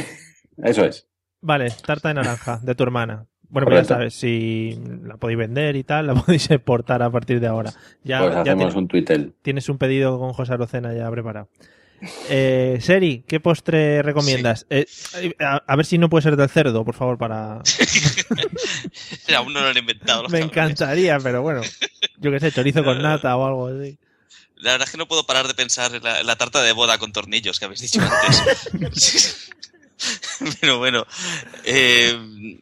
(laughs) eso es. vale, tarta de naranja de tu hermana. Bueno, pues ya sabes, si la podéis vender y tal, la (laughs) podéis exportar a partir de ahora. Ya, pues ya hacemos tien- un tuitel. tienes un pedido con José Arocena ya preparado. Eh, Seri, ¿qué postre recomiendas? Eh, a, a ver si no puede ser del cerdo, por favor, para... (laughs) Aún no lo han inventado. los Me cabrones. encantaría, pero bueno, yo qué sé, chorizo con (laughs) nata o algo así. La verdad es que no puedo parar de pensar en la, en la tarta de boda con tornillos que habéis dicho antes. (laughs) Pero bueno, eh...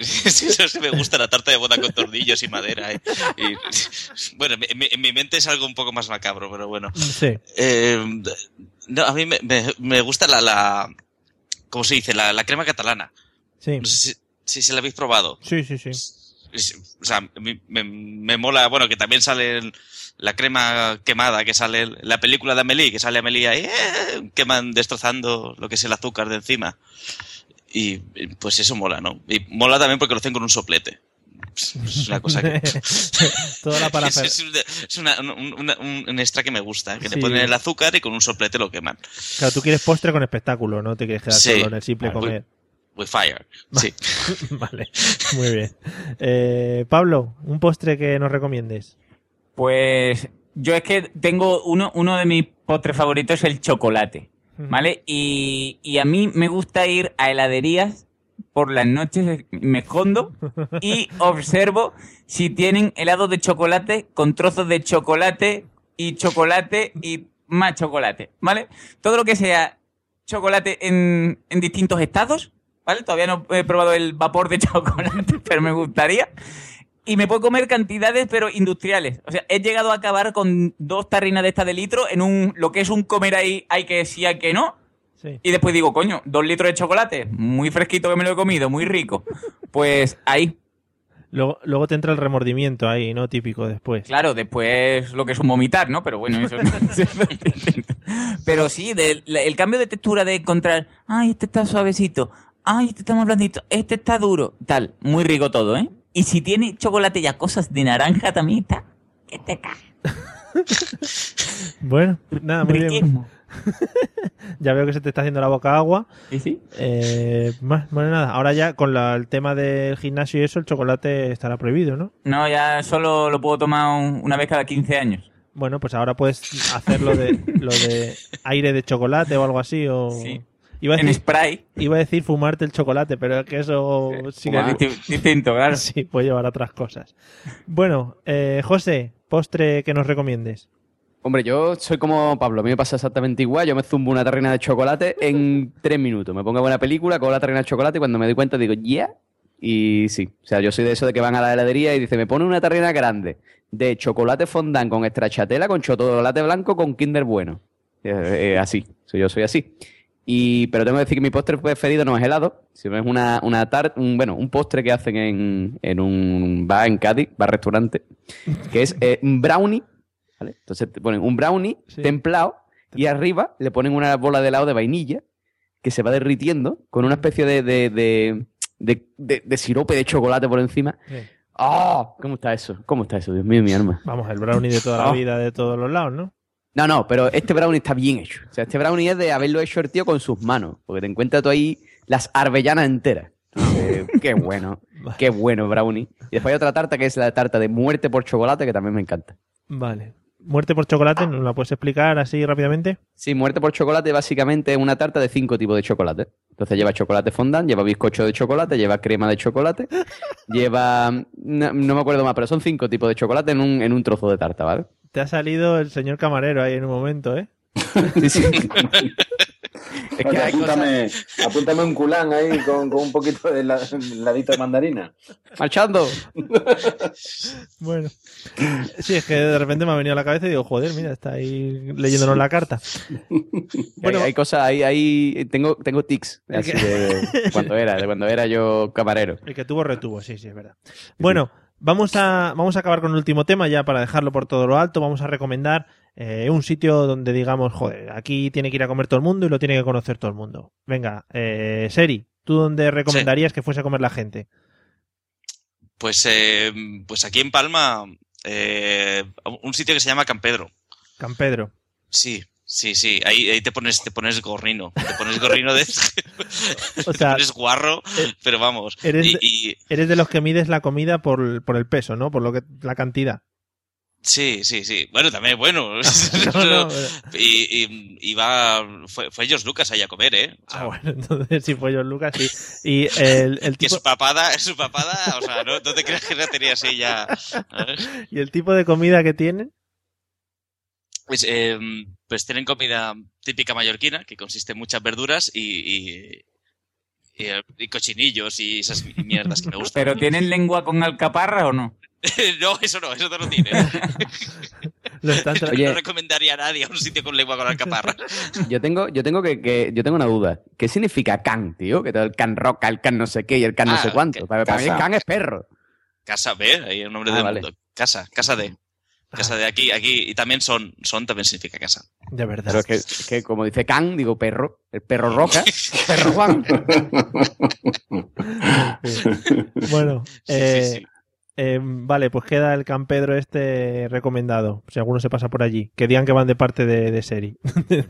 (laughs) eso sí me gusta la tarta de boda con tornillos y madera. eh. Y, bueno, en mi, en mi mente es algo un poco más macabro, pero bueno. Sí. Eh, no, a mí me, me- me gusta la, la... ¿Cómo se dice? La, la crema catalana. Sí, No sé si, si, si la habéis probado. sí, sí. sí. O sea, me, me- me mola, bueno, que también sale la crema quemada que sale la película de Amelie, que sale Amelie ahí, eh, queman destrozando lo que es el azúcar de encima. Y pues eso mola, ¿no? Y mola también porque lo hacen con un soplete. Es una cosa que... (laughs) Toda la (laughs) es, parafer- es una- es una- un, una- un- un extra que me gusta, que Sí. le ponen el azúcar y con un soplete lo queman. Claro, tú quieres postre con espectáculo, no te quieres quedar Sí. solo en el simple With- comer. With fire. Sí. (laughs) vale, muy bien. Eh, Pablo, un postre que nos recomiendes. Pues yo es que tengo uno, uno de mis postres favoritos es el chocolate, ¿vale? Y, y a mí me gusta ir a heladerías por las noches, me escondo (laughs) y observo si tienen helado de chocolate con trozos de chocolate y chocolate y más chocolate, ¿vale? Todo lo que sea chocolate en, en distintos estados, ¿vale? Todavía no he probado el vapor de (laughs) chocolate, pero me gustaría. Y me puedo comer cantidades, pero industriales. O sea, he llegado a acabar con dos tarrinas de esta de litro en un lo que es un comer ahí, hay que sí, hay que no. Y después digo, coño, dos litros de chocolate, muy fresquito que me lo he comido, muy rico. Pues ahí. Luego, luego te entra el remordimiento ahí, ¿no? Típico después. Claro, después lo que es un vomitar, ¿no? Pero bueno, eso no (laughs) Pero sí, el cambio de textura de encontrar, ay, este está suavecito, ay, este está más blandito, este está duro, tal, muy rico todo, ¿eh? Y si tiene chocolate ya cosas de naranja también está, que te cae. (laughs) Bueno, nada, muy bien. (laughs) ya veo que se te está haciendo la boca agua. ¿Y sí? Eh, más- bueno, nada, ahora ya con la- el tema del gimnasio y eso, el chocolate estará prohibido, ¿no? No, ya solo lo puedo tomar un- una vez cada 15 años. Bueno, pues ahora puedes hacer lo de, (laughs) lo de aire de chocolate o algo así. O... Iba a En decir, spray. Iba a decir fumarte el chocolate, pero es que eso sí distinto, claro. (laughs) Sí, puede llevar a otras cosas. Bueno, eh, José, postre que nos recomiendes. Hombre, yo soy como Pablo, a mí me pasa exactamente igual. Yo me zumbo una tarrina de chocolate en tres minutos. Me pongo buena película, cojo la tarrina de chocolate y cuando me doy cuenta digo, ¿ya? Y sí, o sea, yo soy de eso de que van a la heladería y dice, me pone una tarrina grande de chocolate fondant con stracciatella, con chocolate blanco, con Kinder bueno. Eh, eh, así, soy- yo soy así. Y, pero tengo que decir que mi postre preferido no es helado, sino es una, una tar- un, bueno, un postre que hacen en, en un bar en Cádiz, bar-restaurante, que es eh, un brownie, ¿vale? Entonces te ponen un brownie templado y arriba le ponen una bola de helado de vainilla que se va derritiendo con una especie de, de, de, de- de- de sirope de chocolate por encima. ¡Ah! ¿Cómo está eso? ¿Cómo está eso? Dios mío, mi alma. Vamos, el brownie de toda la Oh. vida, de todos los lados, ¿no? No, no, pero este brownie está bien hecho. O sea, este brownie es de haberlo hecho el tío con sus manos. Porque te encuentras tú ahí las arbellanas enteras. Eh, (laughs) qué bueno. Qué bueno brownie. Y después hay otra tarta que es la tarta de muerte por chocolate que también me encanta. Vale. Muerte por chocolate, ¿nos la puedes explicar así rápidamente? Sí, muerte por chocolate básicamente es una tarta de cinco tipos de chocolate. Entonces lleva chocolate fondant, lleva bizcocho de chocolate, lleva crema de chocolate, (laughs) lleva... No, no me acuerdo más, pero son cinco tipos de chocolate en un, en un trozo de tarta, ¿vale? Te ha salido el señor camarero ahí en un momento, ¿eh? (laughs) (laughs) Es Oye, que apúntame, apúntame un culán ahí con, con un poquito de la- ladito de mandarina. ¡Marchando! Bueno. Sí, es que de repente me ha venido a la cabeza y digo, joder, mira, está ahí leyéndonos la carta. Bueno, hay, hay cosas, hay, hay- tengo, tengo tics así de cuando era, de cuando era yo camarero. El que tuvo retuvo, sí, sí, es verdad. Bueno, vamos a, vamos a acabar con el último tema ya para dejarlo por todo lo alto. Vamos a recomendar eh, un sitio donde digamos, joder, aquí tiene que ir a comer todo el mundo y lo tiene que conocer todo el mundo. Venga, eh, Seri, ¿tú dónde recomendarías que fuese a comer la gente? Pues, eh, pues aquí en Palma, eh, un sitio que se llama Can Pedro. Can Pedro. Sí, sí, sí. Ahí, ahí te pones, te pones gorrino. Te pones gorrino de. (laughs) O te sea, (laughs) pones guarro, pero vamos. Eres, Y- de, y, eres de los que mides la comida por, por el peso, ¿no? Por lo que la cantidad. Sí, sí, sí. Bueno, también, bueno. (laughs) (laughs) No, no, y, y, y va, fue, fue George Lucas ahí a comer, ¿eh? O sea, Ah, bueno, (laughs) entonces si fue John Lucas, sí. Y el, el que tipo, su papada, su papada, o sea, no, no te creas que la tenía así ya. y el tipo de comida que tienen. Pues, eh, pues tienen comida típica mallorquina, que consiste en muchas verduras y, y, y, y cochinillos y esas mierdas que me gustan. ¿Pero tienen lengua con alcaparra o no? (laughs) no, eso no, eso no lo tiene. (laughs) Lo están tra- Oye. No recomendaría a nadie a un sitio con lengua con alcaparra. Yo tengo, yo tengo que, que- yo tengo una duda. ¿Qué significa can, tío? Que todo el can roca, el can no sé qué y el can no Ah, sé cuánto. Para, para mí el can es perro. Casa B, ahí el nombre Ah, del vale. mundo. Casa, casa de. Casa de aquí, aquí. Y también son, son también significa casa. De verdad. Pero es que, es que como dice can, digo perro. El perro roca. perro Juan. (laughs) Bueno, Sí, eh, sí, sí. Eh, vale, pues queda el Can Pedro este recomendado. Si alguno se pasa por allí. Que digan que van de parte de, de Seri. (laughs) Se,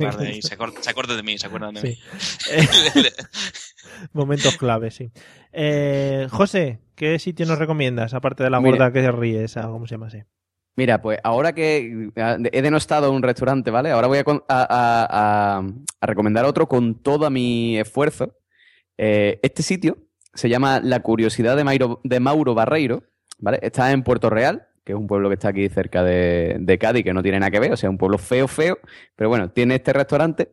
acuer- se acuerda de mí, se acuerdan de mí. Sí. (laughs) Momentos clave, sí. Eh, José, ¿qué sitio nos recomiendas? Aparte de la Mira. gorda que se ríe, esa, ¿cómo se llama ese? Mira, pues ahora que ah, he denostado un restaurante, ¿vale? Ahora voy a, a- a- recomendar otro con todo mi esfuerzo. Eh, este sitio se llama La Curiosidad de, Mairo- de Mauro Barreiro, ¿vale? Está en Puerto Real, que es un pueblo que está aquí cerca de, Cádiz, que no tiene nada que ver, o sea, un pueblo feo, feo, pero bueno, tiene este restaurante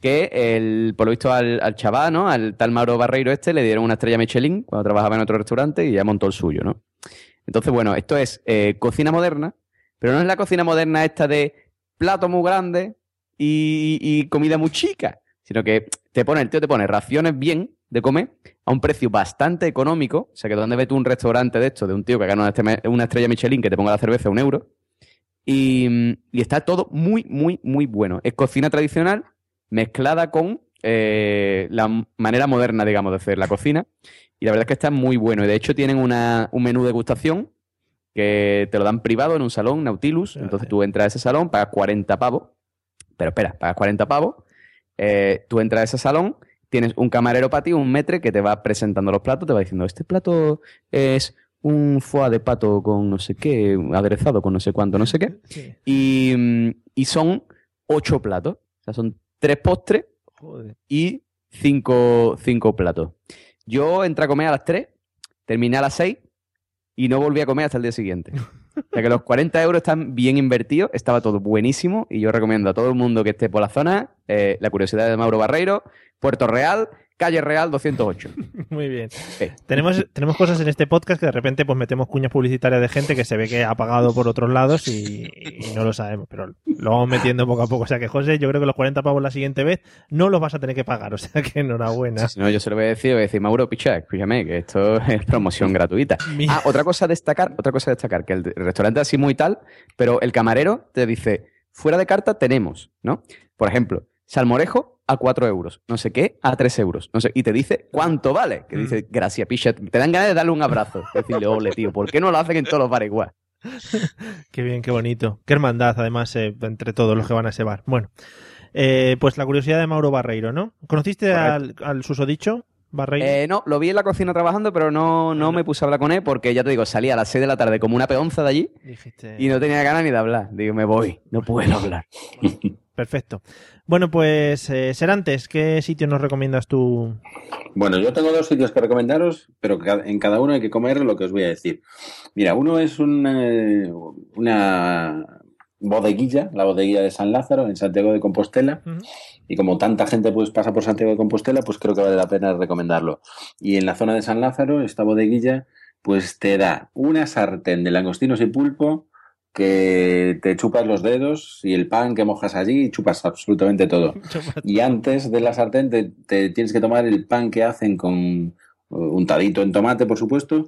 que el, por lo visto al, al chaval, ¿no? Al tal Mauro Barreiro este le dieron una estrella Michelin cuando trabajaba en otro restaurante y ya montó el suyo, ¿no? Entonces, bueno, esto es eh, cocina moderna, pero no es la cocina moderna esta de plato muy grande y, y comida muy chica. sino que te pone, el tío te pone raciones bien de comer a un precio bastante económico. O sea, que donde ves tú un restaurante de esto, de un tío que gana una estrella- Michelin que te ponga la cerveza a un euro. Y, y está todo muy, muy, muy bueno. Es cocina tradicional mezclada con eh, la manera moderna, digamos, de hacer la cocina. Y la verdad es que está muy bueno. Y de hecho tienen una- un menú de degustación que te lo dan privado en un salón, Nautilus. Entonces tú entras a ese salón, pagas 40 pavos. Pero espera, pagas 40 pavos. eh, tú entras a ese salón, tienes un camarero para ti, un metre que te va presentando los platos, te va diciendo, este plato es un foie de pato con no sé qué, aderezado con no sé cuánto, no sé qué. Y, mm, y son ocho platos. O sea, son tres postres Joder. y cinco, cinco platos. Yo entré a comer a las 3, terminé a las 6 y no volví a comer hasta el día siguiente. (laughs) O sea que los 40 euros están bien invertidos, estaba todo buenísimo y yo recomiendo a todo el mundo que esté por la zona eh, La Curiosidad de Mauro Barreiro, Puerto Real, Calle Real 208. (laughs) Muy bien. Tenemos, tenemos cosas en este podcast que de repente pues metemos cuñas publicitarias de gente que se ve que ha pagado por otros lados y, y no lo sabemos, pero lo vamos metiendo poco a poco. O sea que, José, yo creo que los 40 pavos la siguiente vez no los vas a tener que pagar. O sea que enhorabuena. Si no, yo se lo voy a decir, voy a decir, Mauro, picha, escúchame, que esto (laughs) es promoción (laughs) gratuita. Ah, otra cosa a destacar, otra cosa a destacar, que el restaurante es así muy tal, pero el camarero te dice, fuera de carta tenemos, ¿no? Por ejemplo, salmorejo a 4 euros, no sé qué, a 3 euros, no sé, y te dice cuánto vale, que dice, gracias, picha, te dan ganas de darle un abrazo, (laughs) decirle, ole, tío, ¿por qué no lo hacen en todos los bares igual? (laughs) Qué bien, qué bonito. Qué hermandad, además, eh, entre todos los que van a ese bar. Bueno, eh, pues la curiosidad de Mauro Barreiro, ¿no? ¿Conociste al, al susodicho Barreiro? Eh, no, lo vi en la cocina trabajando, pero no, no me puse a hablar con él porque ya te digo, salía a las 6 de la tarde como una peonza de allí Dijiste- y no tenía ganas ni de hablar. Digo, me voy, no puedo hablar. Perfecto. Bueno, pues, eh, Serantes, ¿qué sitio nos recomiendas tú? Bueno, yo tengo dos sitios que recomendaros, pero en cada uno hay que comer lo que os voy a decir. Mira, uno es una, una bodeguilla, la bodeguilla de San Lázaro, en Santiago de Compostela. Y como tanta gente pues pasa por Santiago de Compostela, pues creo que vale la pena recomendarlo. Y en la zona de San Lázaro, esta bodeguilla, pues te da una sartén de langostinos y pulpo que te chupas los dedos y el pan que mojas allí y chupas absolutamente (laughs) todo. Y antes de la sartén te, te tienes que tomar el pan que hacen con eh, untadito en tomate, por supuesto,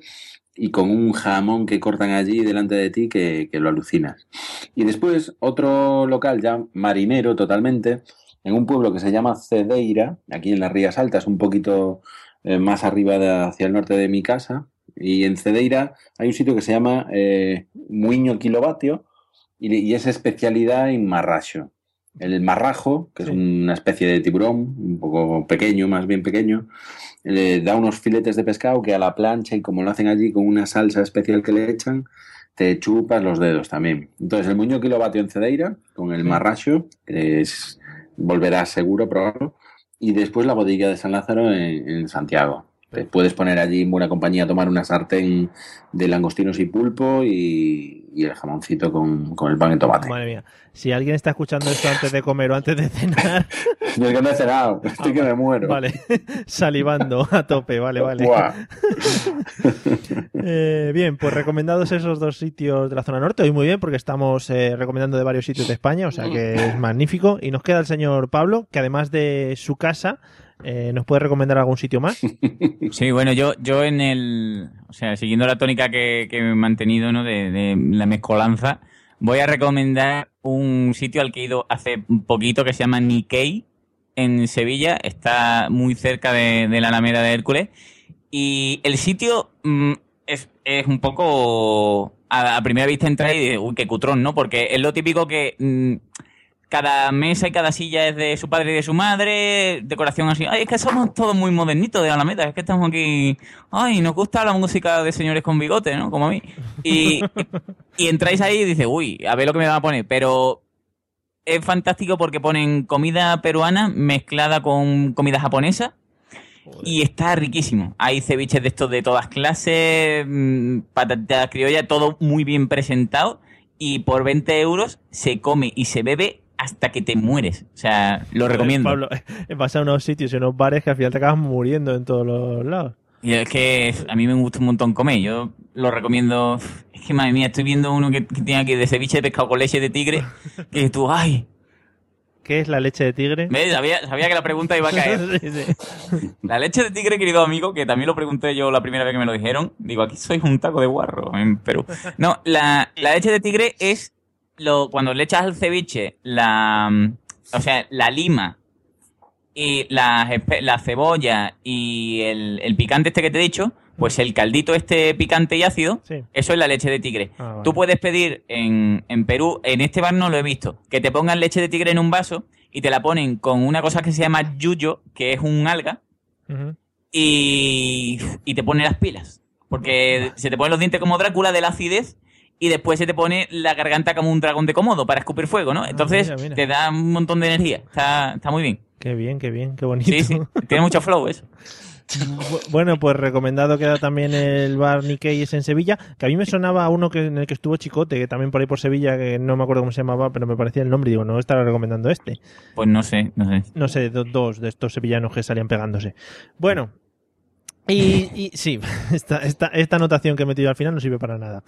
y con un jamón que cortan allí delante de ti que, que lo alucinas. Y después otro local ya marinero totalmente, en un pueblo que se llama Cedeira, aquí en las Rías Altas, un poquito eh, más arriba de- hacia el norte de mi casa. Y en Cedeira hay un sitio que se llama eh, Muiño Kilovatio y, y es especialidad en marracho. El marrajo, que es una especie de tiburón, un poco pequeño, más bien pequeño, le da unos filetes de pescado que a la plancha y como lo hacen allí con una salsa especial que le echan, te chupas los dedos también. Entonces, el muño kilovatio en Cedeira, con el marracho, que es, volverás seguro a probarlo, y después la bodega de San Lázaro en, en Santiago. Te puedes poner allí en buena compañía a tomar una sartén de langostinos y pulpo y, y el jamoncito con, con el pan de tomate. Madre mía. Si alguien está escuchando esto antes de comer o antes de cenar, (laughs) Yo es que no he cenado, estoy que me muero. vale, (laughs) salivando a tope, vale, vale. (laughs) Eh, bien, pues recomendados esos dos sitios de la zona norte. Hoy muy bien, porque estamos eh, recomendando de varios sitios de España, o sea que es magnífico. Y nos queda el señor Pablo, que además de su casa, eh, ¿nos puede recomendar algún sitio más? (laughs) Sí, bueno, yo, yo en el. O sea, siguiendo la tónica que, que he mantenido, ¿no? De, la mezcolanza, voy a recomendar un sitio al que he ido hace poquito que se llama Nikkei en Sevilla. Está muy cerca de, de la Alameda de Hércules. Y el sitio mm, es, es un poco. A, primera vista entra y uy, qué cutrón, ¿no? Porque es lo típico que. mm, cada mesa y cada silla es de su padre y de su madre, decoración así. Ay, es que somos todos muy modernitos de Alameda, es que estamos aquí. Ay, nos gusta la música de señores con bigote, ¿no? Como a mí. Y, y entráis ahí y dices, uy, a ver lo que me van a poner. Pero es fantástico porque ponen comida peruana mezclada con comida japonesa. Y está riquísimo. Hay ceviches de estos de todas clases, mm, patatas criollas, todo muy bien presentado. Y por 20 euros se come y se bebe hasta que te mueres. O sea, lo recomiendo. Pablo, (laughs) vas a unos sitios y unos bares que al final te acabas muriendo en todos los lados. Y es que a mí me gusta un montón comer. Yo lo recomiendo. Es que madre mía, estoy viendo uno que, que tiene aquí de ceviche de pescado con leche de tigre. (laughs) Que tú, ay. ¿Qué es la leche de tigre? ¿Ves? Sabía, sabía que la pregunta iba a caer. (laughs) Sí, sí. La leche de tigre, querido amigo, que también lo pregunté yo la primera vez que me lo dijeron. Digo, aquí sois un taco de guarro en Perú. No, la, la leche de tigre es lo, cuando le echas al ceviche la, mm, o sea, la lima y la, la cebolla y el, el picante este que te he dicho, pues el caldito este picante y ácido, Sí. eso es la leche de tigre. Ah, vale. Tú puedes pedir en, en Perú, en este bar no lo he visto, que te pongan leche de tigre en un vaso y te la ponen con una cosa que se llama yuyo, que es un alga, y, y te pone las pilas. Porque se te ponen los dientes como Drácula de la acidez y después se te pone la garganta como un dragón de cómodo para escupir fuego, ¿no? Entonces Ah, mira, mira. te da un montón de energía. Está, está muy bien. Qué bien, qué bien, qué bonito. Sí, sí. Tiene mucho flow eso. Bu- Bueno, pues recomendado queda también el bar Nikkei en Sevilla, que a mí me sonaba a uno que, en el que estuvo Chicote, que también por ahí por Sevilla, que no me acuerdo cómo se llamaba, pero me parecía el nombre y digo, no estará recomendando este. Pues no sé, no sé. No sé, do- dos de estos sevillanos que salían pegándose. Bueno, y, y sí, (laughs) esta, esta, esta anotación que he metido al final no sirve para nada.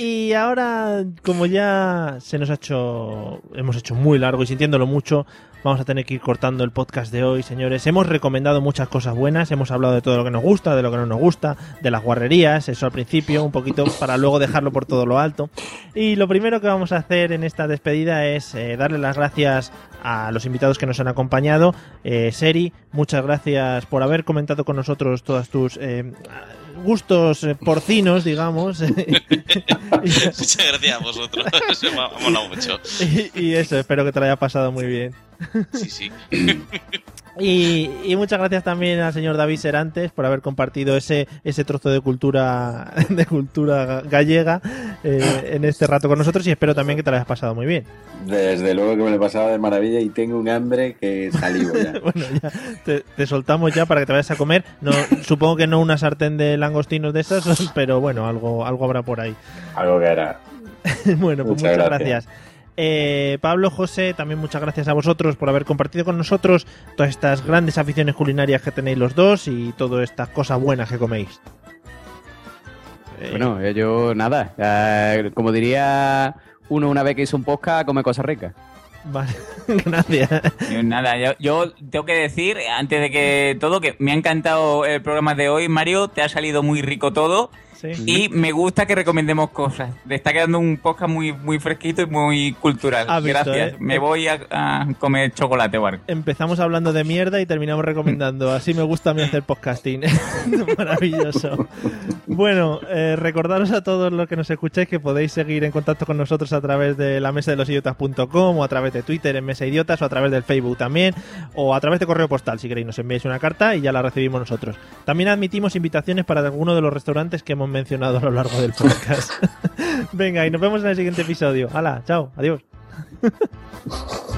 Y ahora, como ya se nos ha hecho, hemos hecho muy largo y sintiéndolo mucho, vamos a tener que ir cortando el podcast de hoy, señores. Hemos recomendado muchas cosas buenas, hemos hablado de todo lo que nos gusta, de lo que no nos gusta, de las guarrerías, eso al principio, un poquito para luego dejarlo por todo lo alto. Y lo primero que vamos a hacer en esta despedida es eh, darle las gracias a los invitados que nos han acompañado. Eh, Seri, muchas gracias por haber comentado con nosotros todas tus eh, gustos eh, porcinos, digamos. (laughs) Muchas gracias a vosotros. (laughs) Se me ha me ha molado mucho. y, y eso, espero que te lo haya pasado muy bien. Sí, sí. (laughs) Y, y muchas gracias también al señor David Serantes por haber compartido ese, ese trozo de cultura (laughs) de cultura ga- gallega eh, en este rato con nosotros y espero también que te lo hayas pasado muy bien. Desde luego que me lo he pasado de maravilla y tengo un hambre que salivo ya. (laughs) bueno, ya te, te soltamos ya para que te vayas a comer. No, supongo que no una sartén de langostinos de esas, (laughs) pero bueno, algo, algo habrá por ahí. Algo que hará. bueno, pues Muchas muchas, gracias. gracias. Eh, Pablo, José, también muchas gracias a vosotros por haber compartido con nosotros todas estas grandes aficiones culinarias que tenéis los dos y todas estas cosas buenas que coméis. Eh, Bueno, eh, yo nada. eh, como diría uno una vez que hizo un podcast, come cosas ricas. Vale, (laughs) gracias. Nada, yo, yo tengo que decir, antes de que todo, que me ha encantado el programa de hoy, Mario, te ha salido muy rico todo. Sí. Y me gusta que recomendemos cosas. Te está quedando un podcast muy, muy fresquito y muy cultural. Visto, Gracias. ¿eh? Me voy a, a comer chocolate, Bar. Empezamos hablando de mierda y terminamos recomendando. Así me gusta a mí hacer podcasting. (laughs) Maravilloso. Bueno, eh, recordaros a todos los que nos escucháis que podéis seguir en contacto con nosotros a través de la mesa de los idiotas.com o a través de Twitter en Mesa Idiotas o a través del Facebook también o a través de correo postal si queréis nos enviáis una carta y ya la recibimos nosotros. También admitimos invitaciones para alguno de los restaurantes que hemos mencionado a lo largo del podcast. (laughs) Venga, y nos vemos en el siguiente episodio. Hala, chao, adiós. (laughs)